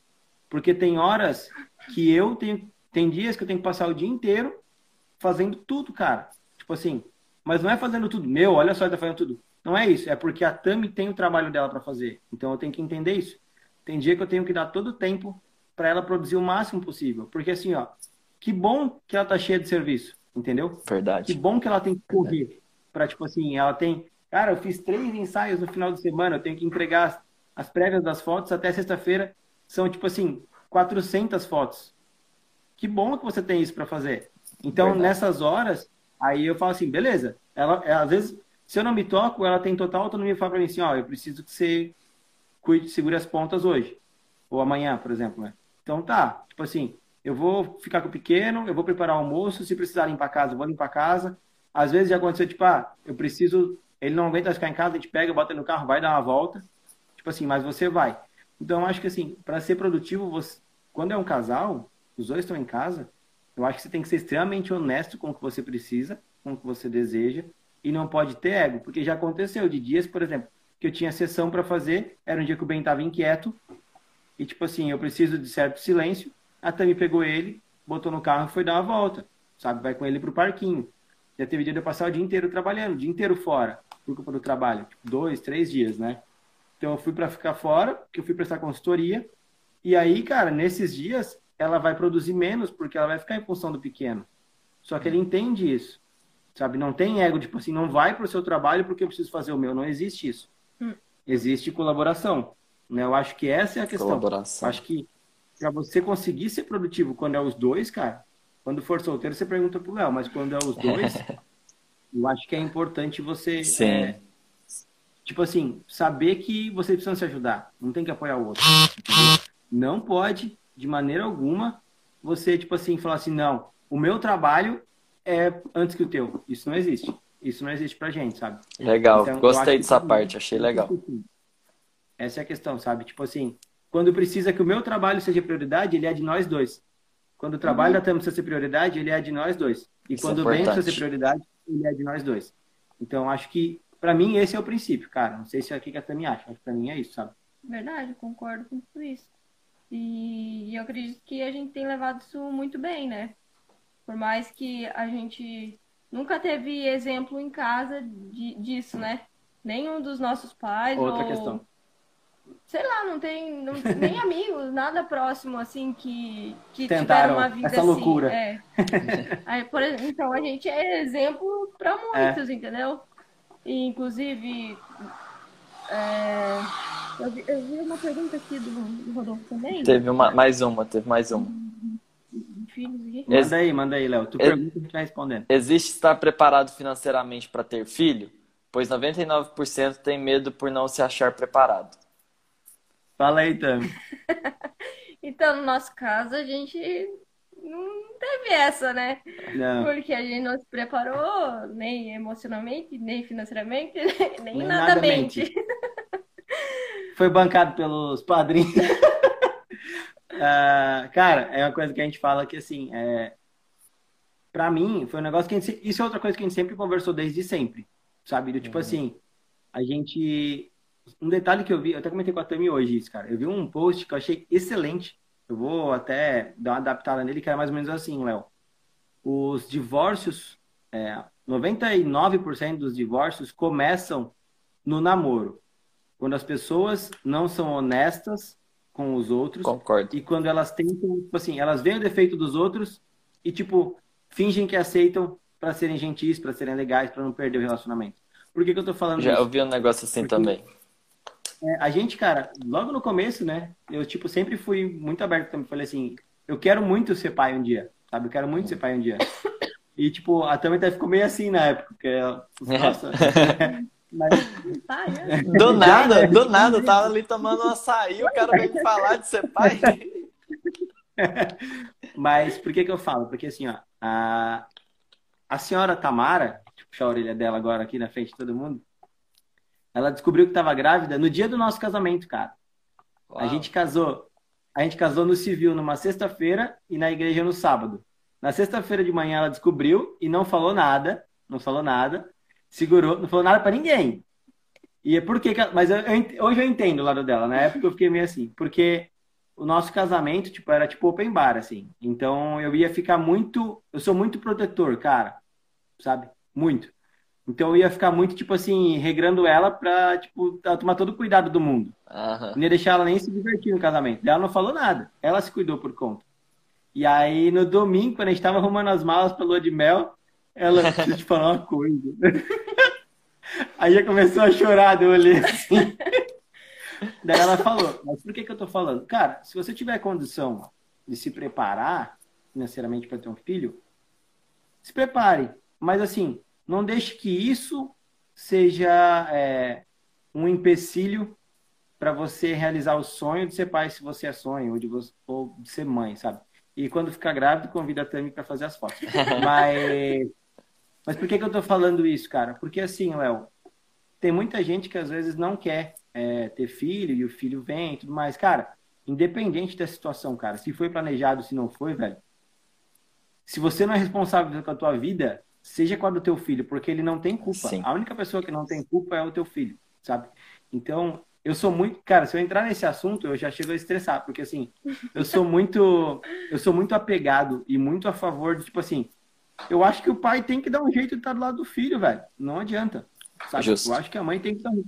Porque tem horas que eu tenho. Tem dias que eu tenho que passar o dia inteiro fazendo tudo, cara. Tipo assim, mas não é fazendo tudo. Meu, olha só, ele tá fazendo tudo. Não é isso, é porque a Tami tem o trabalho dela para fazer. Então eu tenho que entender isso. Tem dia que eu tenho que dar todo o tempo para ela produzir o máximo possível. Porque assim, ó, que bom que ela tá cheia de serviço, entendeu? Verdade. Que bom que ela tem que correr para tipo assim, ela tem, cara, eu fiz três ensaios no final de semana, eu tenho que entregar as, as prévias das fotos até sexta-feira, são tipo assim, 400 fotos. Que bom que você tem isso para fazer. Então, Verdade. nessas horas, aí eu falo assim, beleza. Ela, ela às vezes se eu não me toco, ela tem total autonomia e fala para mim assim, ó, eu preciso que você cuide, segure as pontas hoje. Ou amanhã, por exemplo, né? Então tá, tipo assim, eu vou ficar com o pequeno, eu vou preparar o almoço, se precisar limpar a casa, eu vou limpar a casa. Às vezes já aconteceu, tipo, ah, eu preciso, ele não aguenta ficar em casa, a gente pega, bota no carro, vai dar uma volta. Tipo assim, mas você vai. Então eu acho que assim, para ser produtivo, você, quando é um casal, os dois estão em casa, eu acho que você tem que ser extremamente honesto com o que você precisa, com o que você deseja, e não pode ter ego, porque já aconteceu de dias, por exemplo, que eu tinha sessão para fazer, era um dia que o Ben estava inquieto, e tipo assim, eu preciso de certo silêncio, a Tami pegou ele, botou no carro e foi dar uma volta, sabe? Vai com ele pro parquinho. Já teve dia de eu passar o dia inteiro trabalhando, o dia inteiro fora, por culpa do trabalho, tipo, dois, três dias, né? Então eu fui para ficar fora, porque eu fui prestar consultoria, e aí, cara, nesses dias ela vai produzir menos, porque ela vai ficar em função do pequeno. Só que ele entende isso. Sabe? Não tem ego, tipo assim, não vai para o seu trabalho porque eu preciso fazer o meu. Não existe isso. Hum. Existe colaboração. Né? Eu acho que essa é a questão. Colaboração. Eu acho que para você conseguir ser produtivo quando é os dois, cara, quando for solteiro, você pergunta pro Léo, mas quando é os dois, eu acho que é importante você. Sim. É, tipo assim, saber que você precisa se ajudar. Não tem que apoiar o outro. Não pode, de maneira alguma, você, tipo assim, falar assim, não, o meu trabalho é antes que o teu. Isso não existe. Isso não existe pra gente, sabe? Legal, então, gostei dessa parte, achei legal. Essa é a questão, sabe? Tipo assim, quando precisa que o meu trabalho seja prioridade, ele é de nós dois. Quando o trabalho uhum. da Tama precisa ser prioridade, ele é de nós dois. E Isso quando é o bem precisa ser prioridade, ele é de nós dois. Então, acho que, para mim, esse é o princípio, cara. Não sei se é o que a Tami acha, mas pra mim é isso, sabe? Verdade, concordo com tudo isso. E eu acredito que a gente tem levado isso muito bem, né? Por mais que a gente nunca teve exemplo em casa de, disso, né? Nenhum dos nossos pais. Outra ou... questão. Sei lá, não tem não, nem amigos, nada próximo, assim, que, que tiveram uma vida essa loucura. assim. É. Aí, por, então, a gente é exemplo para muitos, é. entendeu? E, inclusive, é, eu, vi, eu, vi, uma pergunta aqui do, do Rodolfo também. Teve uma, mais uma, teve mais uma filhos aqui. Manda aí, manda aí, Léo. Tu pergunta, a gente vai respondendo. Existe estar preparado financeiramente para ter filho? Pois 99% tem medo por não se achar preparado. Fala aí, Tami. então, no nosso caso, a gente não teve essa, né? Não. Porque a gente não se preparou nem emocionalmente, nem financeiramente, nem, nem nada mente. foi bancado pelos padrinhos. uh, cara, é uma coisa que a gente fala que, assim, é, para mim, foi um negócio que a gente, isso é outra coisa que a gente sempre conversou desde sempre, sabe? Do, tipo uhum. assim, a gente, um detalhe que eu vi, eu até comentei com a Tami hoje isso, cara. Eu vi um post que eu achei excelente. Eu vou até dar uma adaptada nele, que é mais ou menos assim, Léo. Os divórcios, é, 99% dos divórcios começam no namoro. Quando as pessoas não são honestas com os outros. Concordo. E quando elas tentam, tipo assim, elas veem o defeito dos outros e, tipo, fingem que aceitam para serem gentis, para serem legais, para não perder o relacionamento. Por que, que eu tô falando Já isso? ouvi um negócio assim Porque, também. É, a gente, cara, logo no começo, né? Eu, tipo, sempre fui muito aberto também. Falei assim, eu quero muito ser pai um dia, sabe? Eu quero muito ser pai um dia. E, tipo, a Tami até ficou meio assim na época, porque, nossa... Mas... É. Do nada, do nada, eu tava ali tomando um açaí, o cara veio falar de ser pai. Mas por que que eu falo? Porque assim, ó, a, a senhora Tamara, deixa eu puxar a orelha dela agora aqui na frente de todo mundo, ela descobriu que estava grávida no dia do nosso casamento, cara. Uau. A gente casou, a gente casou no civil numa sexta-feira e na igreja no sábado. Na sexta-feira de manhã ela descobriu e não falou nada, não falou nada, segurou, não falou nada para ninguém. E é porque, mas eu, eu, hoje eu entendo o lado dela. Na época eu fiquei meio assim, porque o nosso casamento, tipo, era tipo open bar, assim. Então eu ia ficar muito. Eu sou muito protetor, cara. Sabe? Muito. Então eu ia ficar muito, tipo assim, regrando ela pra, tipo, tomar todo o cuidado do mundo. Uhum. Não ia deixar ela nem se divertir no casamento. Ela não falou nada. Ela se cuidou por conta. E aí, no domingo, quando a gente tava arrumando as malas pra lua de mel, ela, deixa eu te falar uma coisa. aí já começou a chorar, eu olhei assim. Daí ela falou, mas por que, que eu tô falando? Cara, se você tiver condição de se preparar financeiramente para ter um filho, se prepare. Mas assim, não deixe que isso seja é, um empecilho para você realizar o sonho de ser pai, se você é sonho, ou de, você, ou de ser mãe, sabe? E quando ficar grávida, convida a Tami para fazer as fotos. Mas, mas por que, que eu tô falando isso, cara? Porque assim, Léo, tem muita gente que às vezes não quer é, ter filho e o filho vem e tudo mais. Cara, independente da situação, cara, se foi planejado, se não foi, velho, se você não é responsável com a tua vida, seja com a do teu filho, porque ele não tem culpa. Sim. A única pessoa que não tem culpa é o teu filho, sabe? Então, eu sou muito, cara, se eu entrar nesse assunto, eu já chego a estressar, porque assim, eu sou muito, eu sou muito apegado e muito a favor de tipo assim, eu acho que o pai tem que dar um jeito de estar do lado do filho, velho. Não adianta. Sabe? Justo. Eu acho que a mãe tem que dar um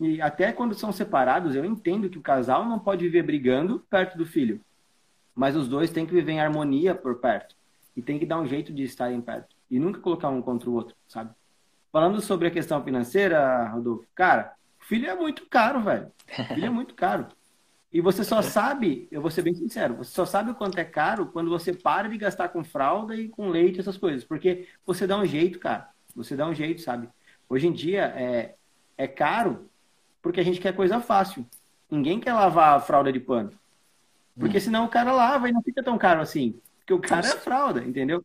e até quando são separados, eu entendo que o casal não pode viver brigando perto do filho. Mas os dois têm que viver em harmonia por perto. E tem que dar um jeito de estarem perto. E nunca colocar um contra o outro, sabe? Falando sobre a questão financeira, Rodolfo, cara, filho é muito caro, velho. Filho é muito caro. E você só sabe, eu vou ser bem sincero, você só sabe o quanto é caro quando você para de gastar com fralda e com leite, essas coisas. Porque você dá um jeito, cara. Você dá um jeito, sabe? Hoje em dia é, é caro porque a gente quer coisa fácil. Ninguém quer lavar a fralda de pano. Porque senão o cara lava e não fica tão caro assim. Porque o cara é fralda, entendeu?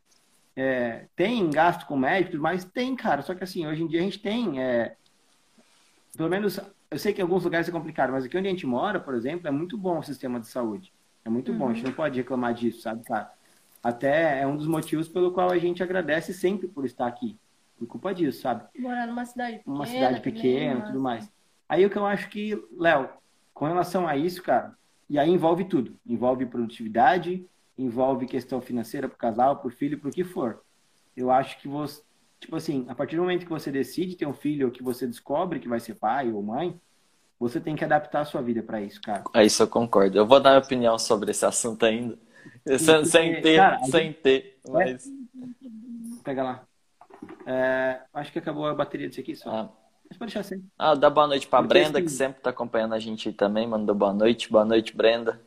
É, tem gasto com médicos, mas tem, cara. Só que assim, hoje em dia a gente tem. É, pelo menos, eu sei que em alguns lugares é complicado, mas aqui onde a gente mora, por exemplo, é muito bom o sistema de saúde. É muito uhum. bom, a gente uhum. não pode reclamar disso, sabe, cara? Até é um dos motivos pelo qual a gente agradece sempre por estar aqui. Por culpa disso, sabe? Morar numa cidade pequena. Uma cidade pequena e tudo mais. Aí o que eu acho que, Léo, com relação a isso, cara, e aí envolve tudo. Envolve produtividade, envolve questão financeira para o casal, para o filho, para o que for. Eu acho que você, tipo assim, a partir do momento que você decide ter um filho ou que você descobre que vai ser pai ou mãe, você tem que adaptar a sua vida para isso, cara. É isso eu concordo. Eu vou dar minha opinião sobre esse assunto ainda. Sem, sem ter, cara, sem gente... ter. Mas... Pega lá. É... Acho que acabou a bateria disso aqui só. Ah. Mas pode deixar assim. Ah, dá boa noite pra Porque Brenda, assim... que sempre tá acompanhando a gente aí também. Mandou boa noite. Boa noite, Brenda.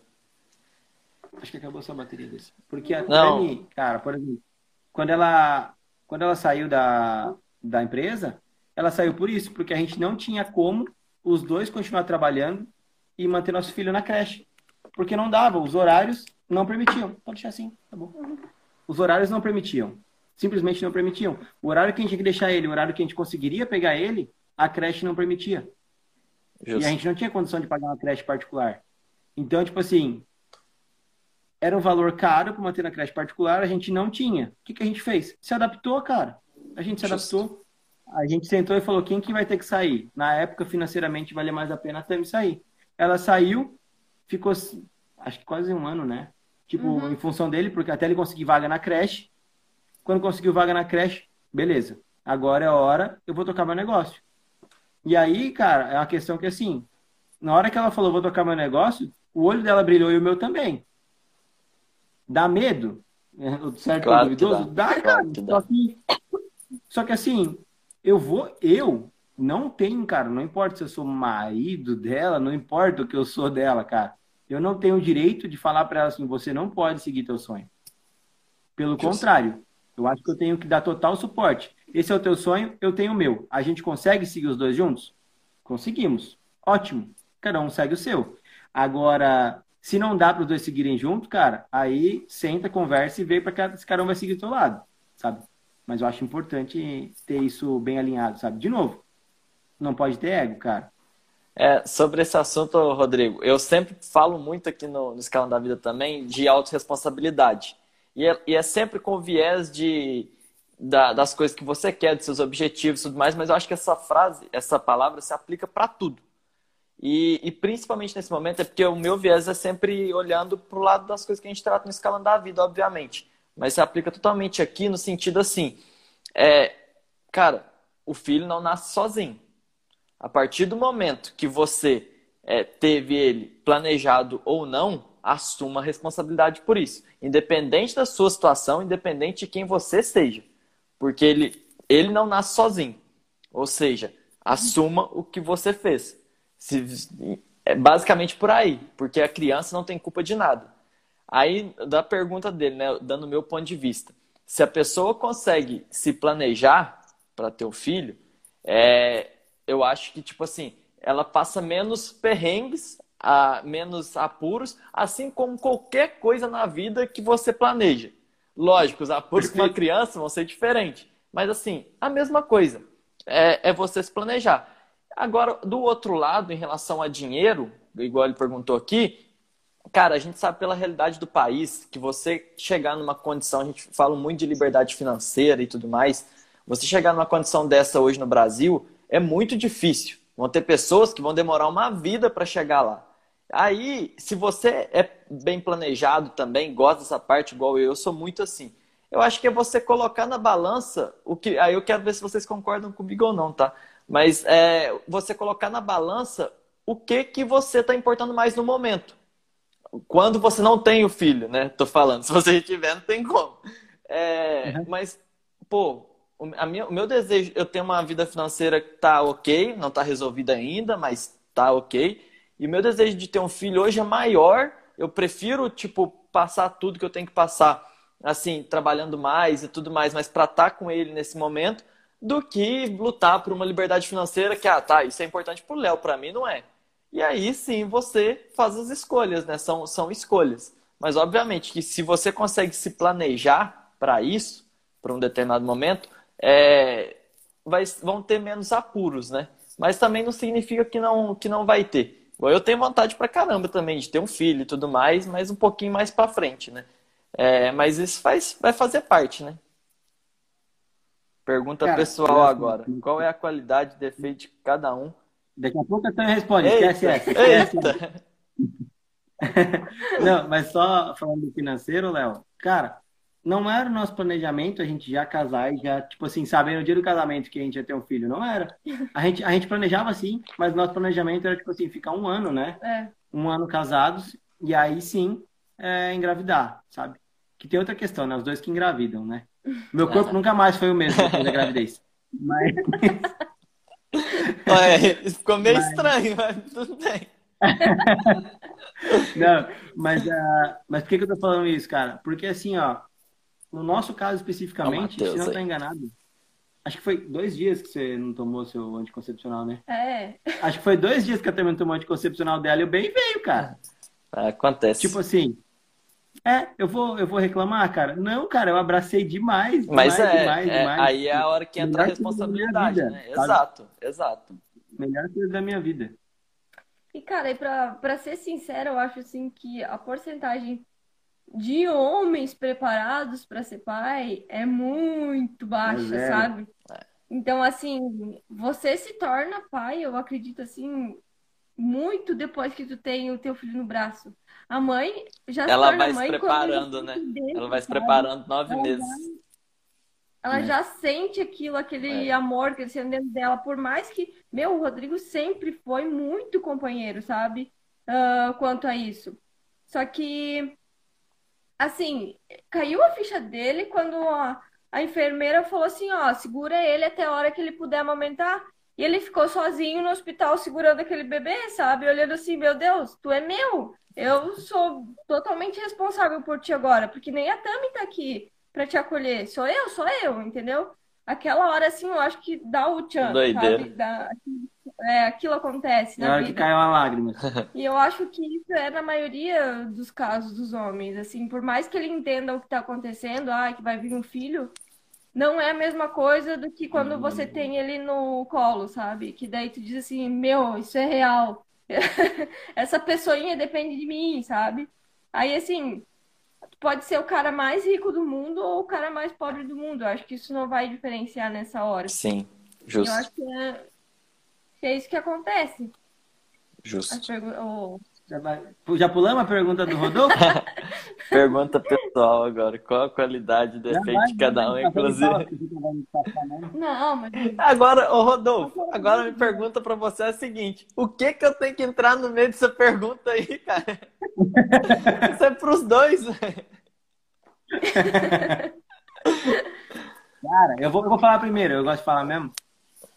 Acho que acabou sua bateria desse. Porque a Não. Tani, cara, por exemplo, quando ela, quando ela saiu da, da empresa, ela saiu por isso, porque a gente não tinha como os dois continuar trabalhando e manter nosso filho na creche. Porque não dava, os horários não permitiam. Pode deixar assim, tá bom. Os horários não permitiam. Simplesmente não permitiam. O horário que a gente tinha que deixar ele, o horário que a gente conseguiria pegar ele, a creche não permitia. Justo. E a gente não tinha condição de pagar uma creche particular. Então, tipo assim, era um valor caro para manter na creche particular, a gente não tinha. O que, que a gente fez? Se adaptou, cara. A gente se Justo. adaptou. A gente sentou e falou: quem que vai ter que sair? Na época, financeiramente, valia mais a pena até me sair. Ela saiu, ficou, acho que quase um ano, né? Tipo, uhum. em função dele, porque até ele conseguir vaga na creche. Quando conseguiu vaga na creche, beleza. Agora é a hora, eu vou tocar meu negócio. E aí, cara, é uma questão que assim, na hora que ela falou, vou tocar meu negócio, o olho dela brilhou e o meu também. Dá medo? É, certo claro duvidoso? Dá, dá cara. Claro só, que, só que assim, eu vou, eu não tenho, cara, não importa se eu sou marido dela, não importa o que eu sou dela, cara. Eu não tenho o direito de falar para ela assim, você não pode seguir teu sonho. Pelo Justo. contrário, eu acho que eu tenho que dar total suporte. Esse é o teu sonho, eu tenho o meu. A gente consegue seguir os dois juntos? Conseguimos. Ótimo. Cada um segue o seu. Agora, se não dá para os dois seguirem junto, cara, aí senta, conversa e vê para que esse cara vai seguir do teu lado, sabe? Mas eu acho importante ter isso bem alinhado, sabe? De novo, não pode ter ego, cara. É, sobre esse assunto, Rodrigo, eu sempre falo muito aqui no, no Escalão da Vida também de autorresponsabilidade. E é, e é sempre com viés de, da, das coisas que você quer, dos seus objetivos e tudo mais, mas eu acho que essa frase, essa palavra se aplica para tudo. E, e, principalmente nesse momento é porque o meu viés é sempre olhando para o lado das coisas que a gente trata no Escalão da Vida, obviamente. Mas se aplica totalmente aqui no sentido assim, é, cara, o filho não nasce sozinho a partir do momento que você é, teve ele planejado ou não, assuma a responsabilidade por isso. Independente da sua situação, independente de quem você seja. Porque ele, ele não nasce sozinho. Ou seja, assuma o que você fez. Se, é basicamente por aí. Porque a criança não tem culpa de nada. Aí, da pergunta dele, né, dando o meu ponto de vista. Se a pessoa consegue se planejar para ter um filho, é, eu acho que, tipo assim, ela passa menos perrengues, a, menos apuros, assim como qualquer coisa na vida que você planeja. Lógico, os apuros com uma criança vão ser diferentes. Mas, assim, a mesma coisa. É, é você se planejar. Agora, do outro lado, em relação a dinheiro, igual ele perguntou aqui, cara, a gente sabe pela realidade do país que você chegar numa condição, a gente fala muito de liberdade financeira e tudo mais, você chegar numa condição dessa hoje no Brasil, é muito difícil. Vão ter pessoas que vão demorar uma vida para chegar lá. Aí, se você é bem planejado também, gosta dessa parte igual eu, eu sou muito assim. Eu acho que é você colocar na balança o que. Aí eu quero ver se vocês concordam comigo ou não, tá? Mas é você colocar na balança o que que você está importando mais no momento. Quando você não tem o filho, né? Tô falando. Se você tiver, não tem como. É, uhum. Mas, pô, minha, o meu desejo, eu tenho uma vida financeira que tá ok, não tá resolvida ainda, mas tá ok. E o meu desejo de ter um filho hoje é maior. Eu prefiro, tipo, passar tudo que eu tenho que passar, assim, trabalhando mais e tudo mais, mas para estar tá com ele nesse momento, do que lutar por uma liberdade financeira que, ah, tá, isso é importante pro Léo, para mim não é. E aí sim você faz as escolhas, né? São, são escolhas. Mas obviamente que se você consegue se planejar para isso, para um determinado momento, é, vai, vão ter menos apuros, né? Mas também não significa que não, que não vai ter. Eu tenho vontade pra caramba também de ter um filho e tudo mais, mas um pouquinho mais pra frente, né? É, mas isso faz, vai fazer parte, né? Pergunta Cara, pessoal agora. Qual é a qualidade e defeito de cada um? Daqui a pouco eu também respondo. Esquece essa. Esquece essa. Não, mas só falando do financeiro, Léo. Cara, não era o nosso planejamento a gente já casar e já, tipo assim, saber no dia do casamento que a gente ia ter um filho. Não era. A gente, a gente planejava sim, mas nosso planejamento era, tipo assim, ficar um ano, né? É. Um ano casados e aí sim é, engravidar, sabe? Que tem outra questão, né? Os dois que engravidam, né? Meu corpo nunca mais foi o mesmo depois da gravidez. Mas. É, ficou meio mas... estranho, mas tudo bem. Não, mas, uh, mas por que, que eu tô falando isso, cara? Porque assim, ó, no nosso caso especificamente, Mateus, se não estou enganado, acho que foi dois dias que você não tomou seu anticoncepcional, né? É. Acho que foi dois dias que a Tâmia tomou anticoncepcional dela e o bem veio, cara. É, acontece. Tipo assim, é, eu vou, eu vou reclamar, cara? Não, cara, eu abracei demais. Mas demais, é, demais, é demais. aí é a hora que entra a responsabilidade, vida, né? Exato, exato. Melhor coisa da minha vida. E, cara, e pra, pra ser sincero, eu acho assim que a porcentagem de homens preparados para ser pai é muito baixa, É. sabe? Então, assim, você se torna pai, eu acredito assim, muito depois que tu tem o teu filho no braço. A mãe já se Ela vai se preparando, né? dentro, Ela vai se preparando nove Ela meses. Ela É. já sente aquilo, aquele amor crescendo dentro dela, por mais que, meu, o Rodrigo sempre foi muito companheiro, sabe? Ah, quanto a isso. Só que, assim, caiu a ficha dele quando a, a enfermeira falou assim, ó, segura ele até a hora que ele puder amamentar. E ele ficou sozinho no hospital segurando aquele bebê, sabe? Olhando assim, meu Deus, tu é meu. Eu sou totalmente responsável por ti agora, porque nem a Tami tá aqui pra te acolher. Sou eu, sou eu, entendeu? Aquela hora, assim, eu acho que dá o tchan, Doideira. sabe? Dá, é, aquilo acontece Na na hora que vida. caiu a lágrima. E eu acho que isso é na maioria dos casos dos homens, assim, por mais que ele entenda o que está acontecendo, ah, que vai vir um filho, não é a mesma coisa do que quando você tem ele no colo, sabe? Que daí tu diz assim, meu, isso é real. Essa pessoinha depende de mim, sabe? Aí, assim, pode ser o cara mais rico do mundo ou o cara mais pobre do mundo. Eu acho que isso não vai diferenciar nessa hora. Sim, Eu justo, acho que é, que é isso que acontece. Justo. pergu- o- Já, pulamos a pergunta do Rodolfo? Pergunta pessoal agora. Qual a qualidade e defeito de cada um, inclusive? Não, mas Agora, ô Rodolfo, agora me pergunta pra você é a seguinte: o que que eu tenho que entrar no meio dessa pergunta aí, cara? Isso é pros dois. Cara, eu vou, eu vou falar primeiro, eu gosto de falar mesmo.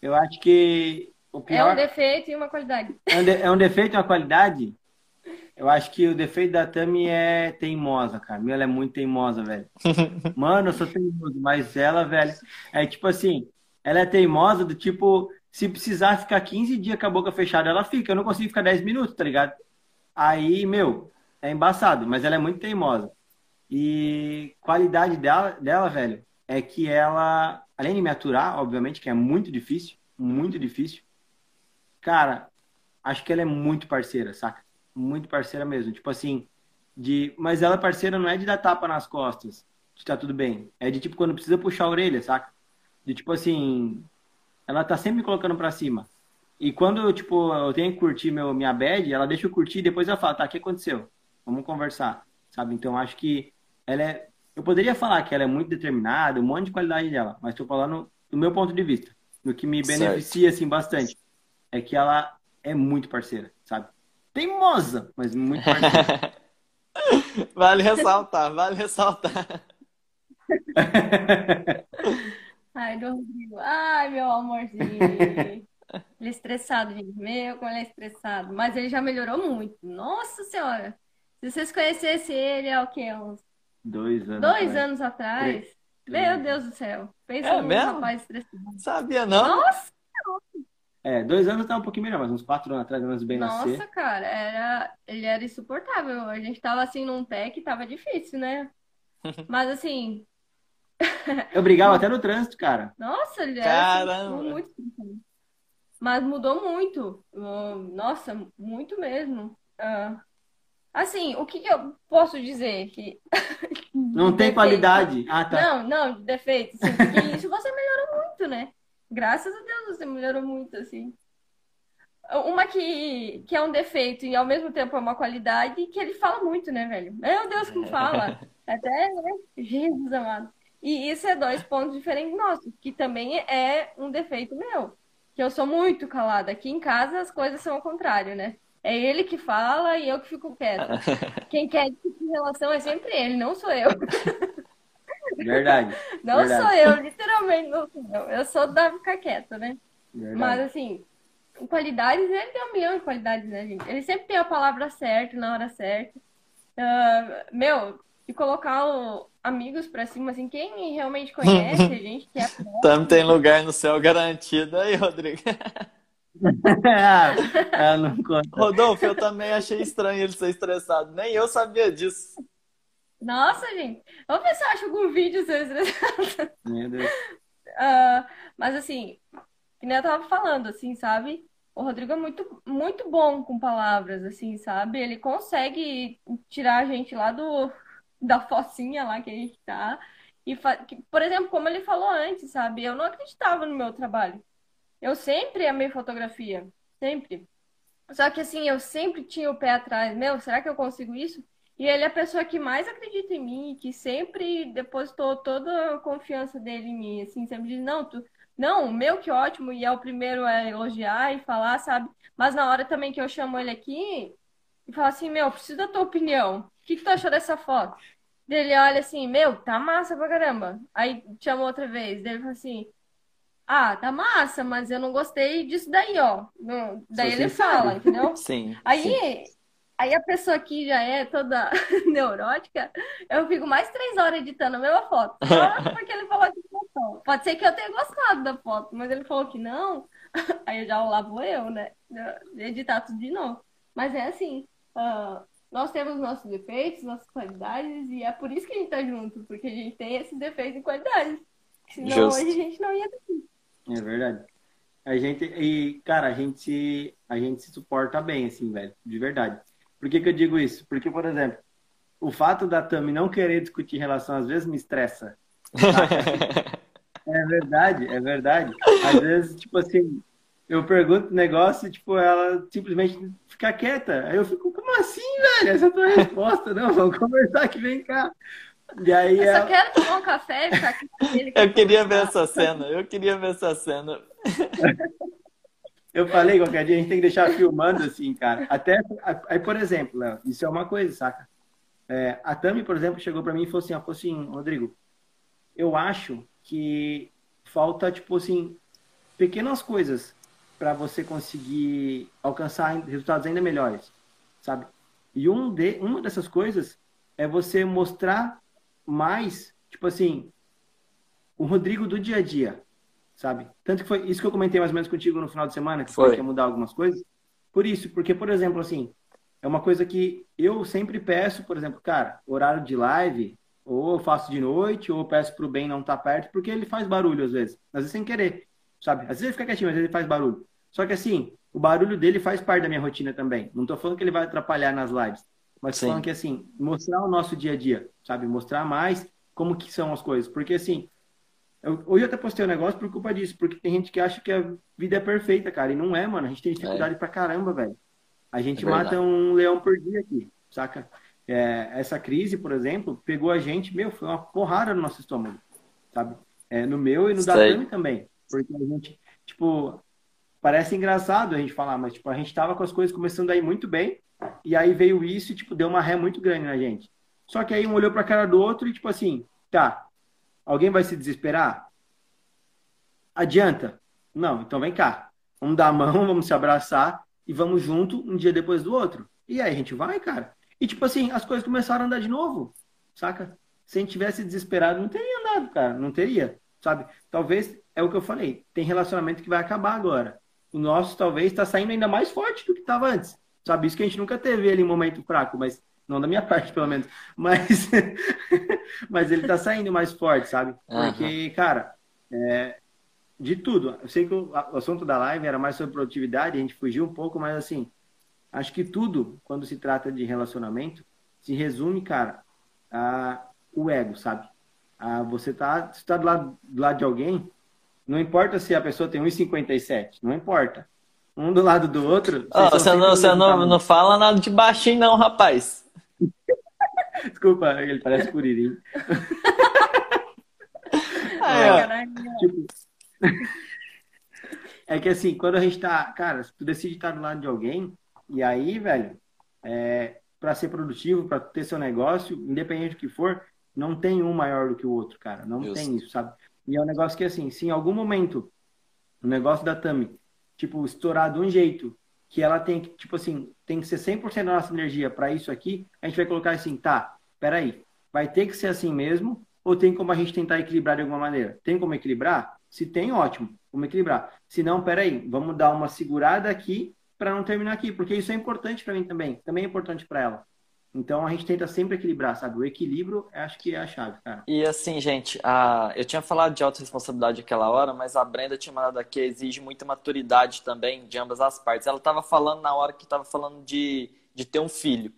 Eu acho que o é pior um defeito e uma qualidade. é um, de- é um defeito e uma qualidade. Eu acho que o defeito da Tami é teimosa, cara. Ela é muito teimosa, velho. Mano, eu sou teimoso, mas ela, velho, é tipo assim, ela é teimosa do tipo, se precisar ficar 15 dias com a boca fechada, ela fica. Eu não consigo ficar 10 minutos, tá ligado? Aí, meu, é embaçado, mas ela é muito teimosa. E qualidade dela, dela, velho, é que ela, além de me aturar, obviamente, que é muito difícil, muito difícil, cara, acho que ela é muito parceira, saca? Muito parceira mesmo. Tipo assim, de. Mas ela, parceira, não é de dar tapa nas costas, de tá tudo bem. É de tipo quando precisa puxar a orelha, saca? De tipo assim. Ela tá sempre me colocando pra cima. E quando, tipo, eu tenho que curtir meu, minha bad, ela deixa eu curtir e depois ela fala, tá, o que aconteceu? Vamos conversar, sabe? Então acho que ela é. Eu poderia falar que ela é muito determinada, um monte de qualidade dela, mas tô falando do meu ponto de vista. Do que me Certo. beneficia, assim, bastante. É que ela é muito parceira, sabe? Teimosa, mas muito. Vale ressaltar, vale ressaltar. Ai, do Rodrigo. Ai, meu amorzinho. Ele é estressado, gente. Meu, como ele é estressado. Mas ele já melhorou muito. Nossa Senhora. Se vocês conhecessem ele há o quê? Uns Dois anos. dois atrás. anos atrás. Três. Meu Deus do céu. Pensa É num mesmo? rapaz estressado. Sabia não? Nossa, É, dois anos tá um pouquinho melhor, mas uns quatro anos atrás, antes bem nascer. nossa, cara. Era... Ele era insuportável. A gente tava assim num pé que tava difícil, né? Mas assim, Eu brigava até no trânsito, cara. Nossa, ele era Caramba. assim, muito. Mas mudou muito. Nossa, muito mesmo. Ah, Assim, o que que eu posso dizer? Que... Não tem Defeito. qualidade. Ah, tá. Não, não, de defeito. Sim, porque isso você melhorou muito, né? Graças a Deus você melhorou muito, assim. Uma que, que é um defeito e ao mesmo tempo é uma qualidade, que ele fala muito, né, velho? Meu Deus, como fala. Até, né? Jesus amado. E isso é dois pontos diferentes nossos, que também é um defeito meu. Que eu sou muito calada. Aqui em casa as coisas são ao contrário, né? É ele que fala e eu que fico quieta. Quem quer de relação é sempre ele, não sou eu. Verdade. Não Verdade. sou eu, literalmente não sou eu. Eu sou da ficar quieta, né? Verdade. Mas assim, qualidades, ele tem um milhão de qualidades, né, gente? Ele sempre tem a palavra certa, na hora certa. Ah, meu, e colocar o- amigos pra cima, assim, quem realmente conhece, a gente que é Também tem lugar no céu garantido aí, Rodrigo. ah, não conta. Rodolfo, eu também achei estranho ele ser estressado. Nem eu sabia disso. Nossa, gente. Vamos ver se eu acho algum vídeo seu Meu Deus. Ah, mas assim, que nem eu tava falando, assim, sabe? o Rodrigo é muito, muito bom com palavras, assim, sabe? Ele consegue tirar a gente lá do, da focinha lá que a gente tá. E, por exemplo, como ele falou antes, sabe? Eu não acreditava no meu trabalho. Eu sempre amei fotografia, sempre. Só que assim, eu sempre tinha o pé atrás. Meu, será que eu consigo isso? E ele é a pessoa que mais acredita em mim, que sempre depositou toda a confiança dele em mim, assim, sempre diz, não, tu, não, meu que ótimo, e é o primeiro a elogiar e falar, sabe? Mas na hora também que eu chamo ele aqui e falo assim, meu, preciso da tua opinião. O que, que tu achou dessa foto? Ele olha assim, meu, tá massa pra caramba. Aí chamou outra vez, ele fala assim, ah, tá massa, mas eu não gostei disso daí, ó. Daí ele fala, entendeu? Sim. Aí sim. Aí a pessoa que já é toda neurótica, eu fico mais três horas editando a mesma foto. Só porque ele falou que gostou. Pode ser que eu tenha gostado da foto, mas ele falou que não. Aí eu já lá vou eu, né? Editar tudo de novo. Mas é assim, uh, nós temos nossos defeitos, nossas qualidades, e é por isso que a gente tá junto, porque a gente tem esses defeitos e qualidades. Senão Justo. hoje a gente não ia ter. É verdade. A gente, e, cara, a gente, a gente se suporta bem, assim, velho, de verdade. Por que, que eu digo isso? Porque, por exemplo, o fato da Tami não querer discutir relação às vezes me estressa. é verdade, é verdade. Às vezes, tipo assim, eu pergunto um negócio e, tipo, ela simplesmente fica quieta. Aí eu fico, como assim, velho? Essa é a tua resposta. Não, vamos conversar aqui, vem cá. E aí eu ela... só quero tomar um café e ficar aqui com ele. Eu queria ver essa cena, eu queria ver essa cena. Eu falei, qualquer dia a gente tem que deixar filmando assim, cara. Até, aí, por exemplo, Léo, isso é uma coisa, saca? É, a Tami, por exemplo, chegou para mim e falou assim, falou assim, Rodrigo, eu acho que falta, tipo assim, pequenas coisas para você conseguir alcançar resultados ainda melhores, sabe? E um de, uma dessas coisas é você mostrar mais, tipo assim, o Rodrigo do dia a dia, sabe? Tanto que foi isso que eu comentei mais ou menos contigo no final de semana, que foi que ia mudar algumas coisas. Por isso, porque, por exemplo, assim, é uma coisa que eu sempre peço, por exemplo, cara, horário de live, ou eu faço de noite, ou eu peço pro bem não estar tá perto, porque ele faz barulho às vezes. Às vezes sem querer, sabe? Às vezes ele fica quietinho, às vezes ele faz barulho. Só que assim, o barulho dele faz parte da minha rotina também. Não tô falando que ele vai atrapalhar nas lives, mas tô falando que assim, mostrar o nosso dia a dia, sabe? Mostrar mais como que são as coisas. Porque assim, eu, hoje eu até postei um negócio por culpa disso, porque tem gente que acha que a vida é perfeita, cara, e não é, mano. A gente tem dificuldade é. pra caramba, velho. A gente é mata um leão por dia aqui, saca? É, essa crise, por exemplo, pegou a gente, meu, foi uma porrada no nosso estômago, sabe? É, no meu e no Sei. da Tami também. Porque a gente, tipo, parece engraçado a gente falar, mas, tipo, a gente tava com as coisas começando a ir muito bem, e aí veio isso e, tipo, deu uma ré muito grande na gente. Só que aí um olhou pra cara do outro e, tipo assim, tá, Alguém vai se desesperar? Adianta? Não, então vem cá. Vamos dar a mão, vamos se abraçar e vamos junto um dia depois do outro. E aí a gente vai, cara. E tipo assim, as coisas começaram a andar de novo, saca? Se a gente tivesse desesperado, não teria andado, cara. Não teria, sabe? Talvez, é o que eu falei, tem relacionamento que vai acabar agora. O nosso talvez está saindo ainda mais forte do que estava antes. Sabe? Isso que a gente nunca teve ali em momento fraco, mas não da minha parte, pelo menos. Mas, mas ele tá saindo mais forte, sabe? Porque, uhum. cara, é, de tudo. Eu sei que o, assunto da live era mais sobre produtividade, a gente fugiu um pouco, mas assim, acho que tudo, quando se trata de relacionamento, se resume, cara, a o ego, sabe? A você tá, você tá do lado, do lado de alguém, não importa se a pessoa tem 1,57, não importa. Um do lado do outro. Oh, você não, você não, não fala nada de baixinho, não, rapaz. Desculpa, ele parece Curirim. Ai, tipo, é que assim, quando a gente tá. Cara, se tu decide estar do lado de alguém, e aí, velho, é, para ser produtivo, para ter seu negócio, independente do que for, não tem um maior do que o outro, cara. Não Just. tem isso, sabe? E é um negócio que, assim, se em algum momento o negócio da Tami, tipo, estourar de um jeito que ela tem que, tipo assim, tem que ser 100% da nossa energia para isso aqui, a gente vai colocar assim, tá, peraí, vai ter que ser assim mesmo, ou tem como a gente tentar equilibrar de alguma maneira? Tem como equilibrar? Se tem, ótimo, vamos equilibrar. Se não, peraí, vamos dar uma segurada aqui para não terminar aqui, porque isso é importante para mim também, também é importante para ela, Então a gente tenta sempre equilibrar, sabe? O equilíbrio acho que é a chave, cara. E assim, gente, a... eu tinha falado de autorresponsabilidade aquela hora, mas a Brenda tinha mandado aqui, exige muita maturidade também de ambas as partes. Ela estava falando na hora que estava falando de, de ter um filho.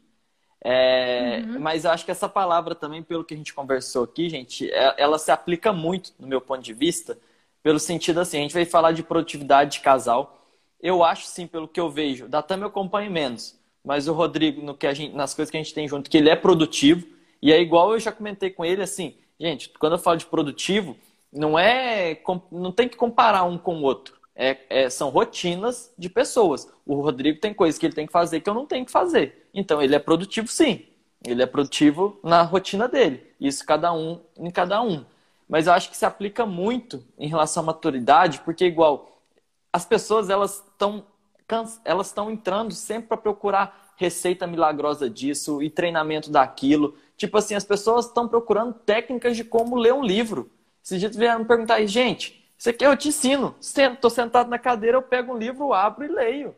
É... Uhum. Mas eu acho que essa palavra também, pelo que a gente conversou aqui, gente, é, ela se aplica muito, no meu ponto de vista, pelo sentido assim, a gente veio falar de produtividade de casal. Eu acho, sim, pelo que eu vejo, da Tami eu acompanho menos mas o Rodrigo, no que a gente, nas coisas que a gente tem junto, que ele é produtivo. E é igual eu já comentei com ele, assim, gente, quando eu falo de produtivo, não é. Não tem que comparar um com o outro. É, é, são rotinas de pessoas. O Rodrigo tem coisas que ele tem que fazer que eu não tenho que fazer. Então ele é produtivo sim. Ele é produtivo na rotina dele. Isso cada um em cada um. Mas eu acho que se aplica muito em relação à maturidade, porque igual as pessoas elas estão elas estão entrando sempre para procurar receita milagrosa disso e treinamento daquilo. Tipo assim, as pessoas estão procurando técnicas de como ler um livro. Esses dias vieram me perguntar aí, gente, isso aqui eu te ensino. Estou sentado na cadeira, eu pego um livro, abro e leio.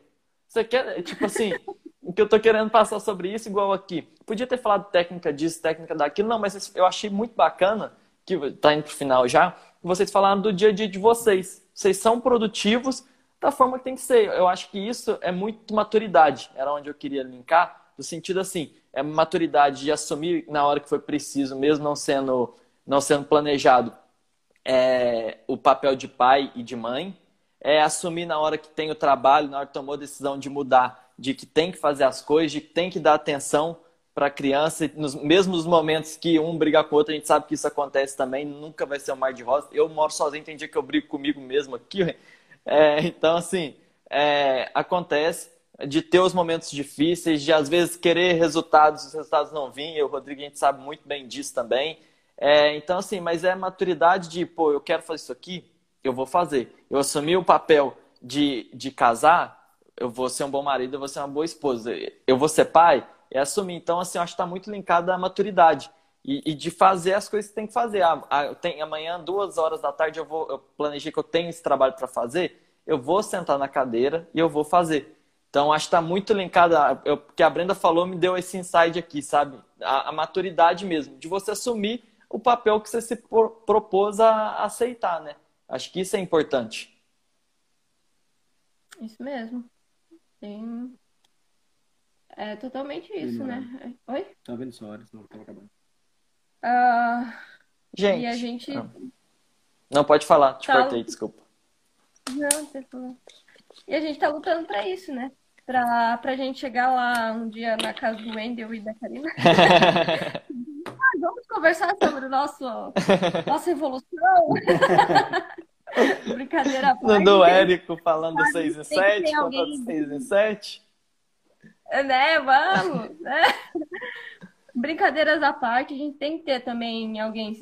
Você quer, tipo assim, o que eu estou querendo passar sobre isso, igual aqui. Podia ter falado técnica disso, técnica daquilo, não, mas eu achei muito bacana, que está indo para o final já, vocês falaram do dia a dia de vocês. Vocês são produtivos, da forma que tem que ser. Eu acho que isso é muito maturidade. Era onde eu queria linkar, no sentido assim, é maturidade de assumir na hora que foi preciso, mesmo não sendo, não sendo planejado, é, o papel de pai e de mãe. É assumir na hora que tem o trabalho, na hora que tomou a decisão de mudar, de que tem que fazer as coisas, de que tem que dar atenção para a criança, nos mesmos momentos que um briga com o outro, a gente sabe que isso acontece também, nunca vai ser um mar de rosa. Eu moro sozinho, tem dia que eu brigo comigo mesmo aqui, é, então, assim, é, acontece de ter os momentos difíceis, de às vezes querer resultados, os resultados não virem. O Rodrigo, a gente sabe muito bem disso também. É, então, assim, mas é maturidade de, pô, eu quero fazer isso aqui, eu vou fazer. Eu assumi o papel de, de casar, eu vou ser um bom marido, eu vou ser uma boa esposa. Eu vou ser pai, é assumir. Então, assim, eu acho que está muito linkado à maturidade. E, e, de fazer as coisas que tem que fazer. Ah, ah, tem, amanhã, duas horas da tarde, eu vou. Eu planejei que eu tenho esse trabalho para fazer. Eu vou sentar na cadeira e eu vou fazer. Então, acho que está muito linkado. O que a Brenda falou me deu esse insight aqui, sabe? A, a, maturidade mesmo, de você assumir o papel que você se propôs a aceitar, né? Acho que isso é importante. Isso mesmo. Tem... É totalmente isso, né? Oi? Tá vendo só horas, não tá acabando. Uh, gente. E a gente. Não, não pode falar, te tá... cortei, desculpa. Não, tem problema. E a gente tá lutando pra isso, né? Pra, pra gente chegar lá um dia na casa do Wendel e da Karina. Vamos conversar sobre o nosso, nossa evolução. Brincadeira. No do Érico falando 6 em 7, contando 6 em 7. Né, vamos. Né? Brincadeiras à parte, a gente tem que ter também alguém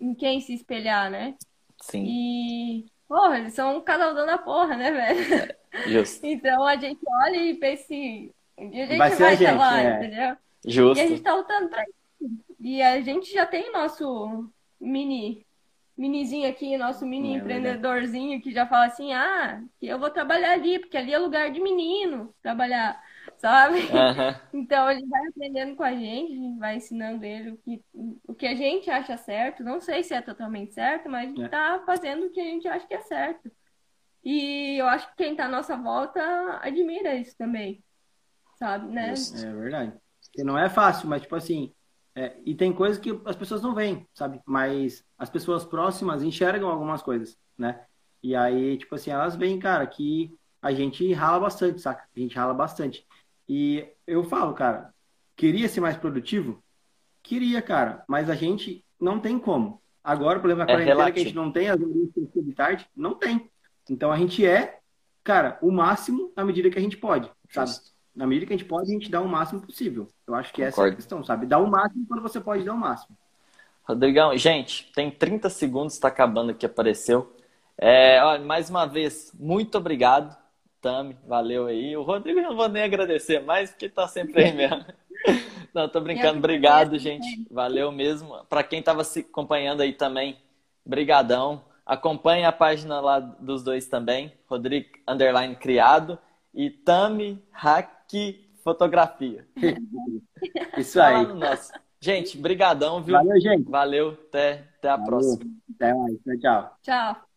em quem se espelhar, né? Sim. E, porra, eles são um casalzão da porra, né, velho? Justo. Então a gente olha e pensa assim, um dia a gente vai, vai estar lá, é. entendeu? Justo. E a gente tá lutando pra isso. E a gente já tem nosso mini minizinho aqui, nosso mini é, empreendedorzinho que já fala assim, ah, que eu vou trabalhar ali, porque ali é lugar de menino trabalhar sabe? Uhum. Então ele vai aprendendo com a gente, a gente vai ensinando ele o que, o que a gente acha certo. Não sei se é totalmente certo, mas é. tá fazendo o que a gente acha que é certo. E eu acho que quem tá à nossa volta admira isso também, sabe, né? É verdade. Não é fácil, mas tipo assim, é, e tem coisas que as pessoas não veem, sabe? Mas as pessoas próximas enxergam algumas coisas, né? E aí, tipo assim, elas veem, cara, que a gente rala bastante, saca? A gente rala bastante. E eu falo, cara, queria ser mais produtivo? Queria, cara, mas a gente não tem como. Agora, o problema da é quarentena é que a gente não tem as horas de tarde, não tem. Então a gente é, cara, o máximo na medida que a gente pode, sabe? Na medida que a gente pode, a gente dá o máximo possível. Eu acho que Concordo. essa é a questão, sabe? Dá o máximo quando você pode dar o máximo. Rodrigão, gente, tem 30 segundos, está acabando aqui, apareceu. É, olha, mais uma vez, muito obrigado Tami, valeu aí. O Rodrigo eu não vou nem agradecer mais, porque tá sempre aí mesmo. Não, tô brincando. Obrigado, gente. Valeu mesmo. Para quem tava se acompanhando aí também, brigadão. Acompanhe a página lá dos dois também, Rodrigo Underline Criado e Tami Hack fotografia. Isso aí. Gente, brigadão, viu? Valeu, gente. Valeu, até, até a Valeu. próxima. Até mais. Tchau, tchau. Tchau.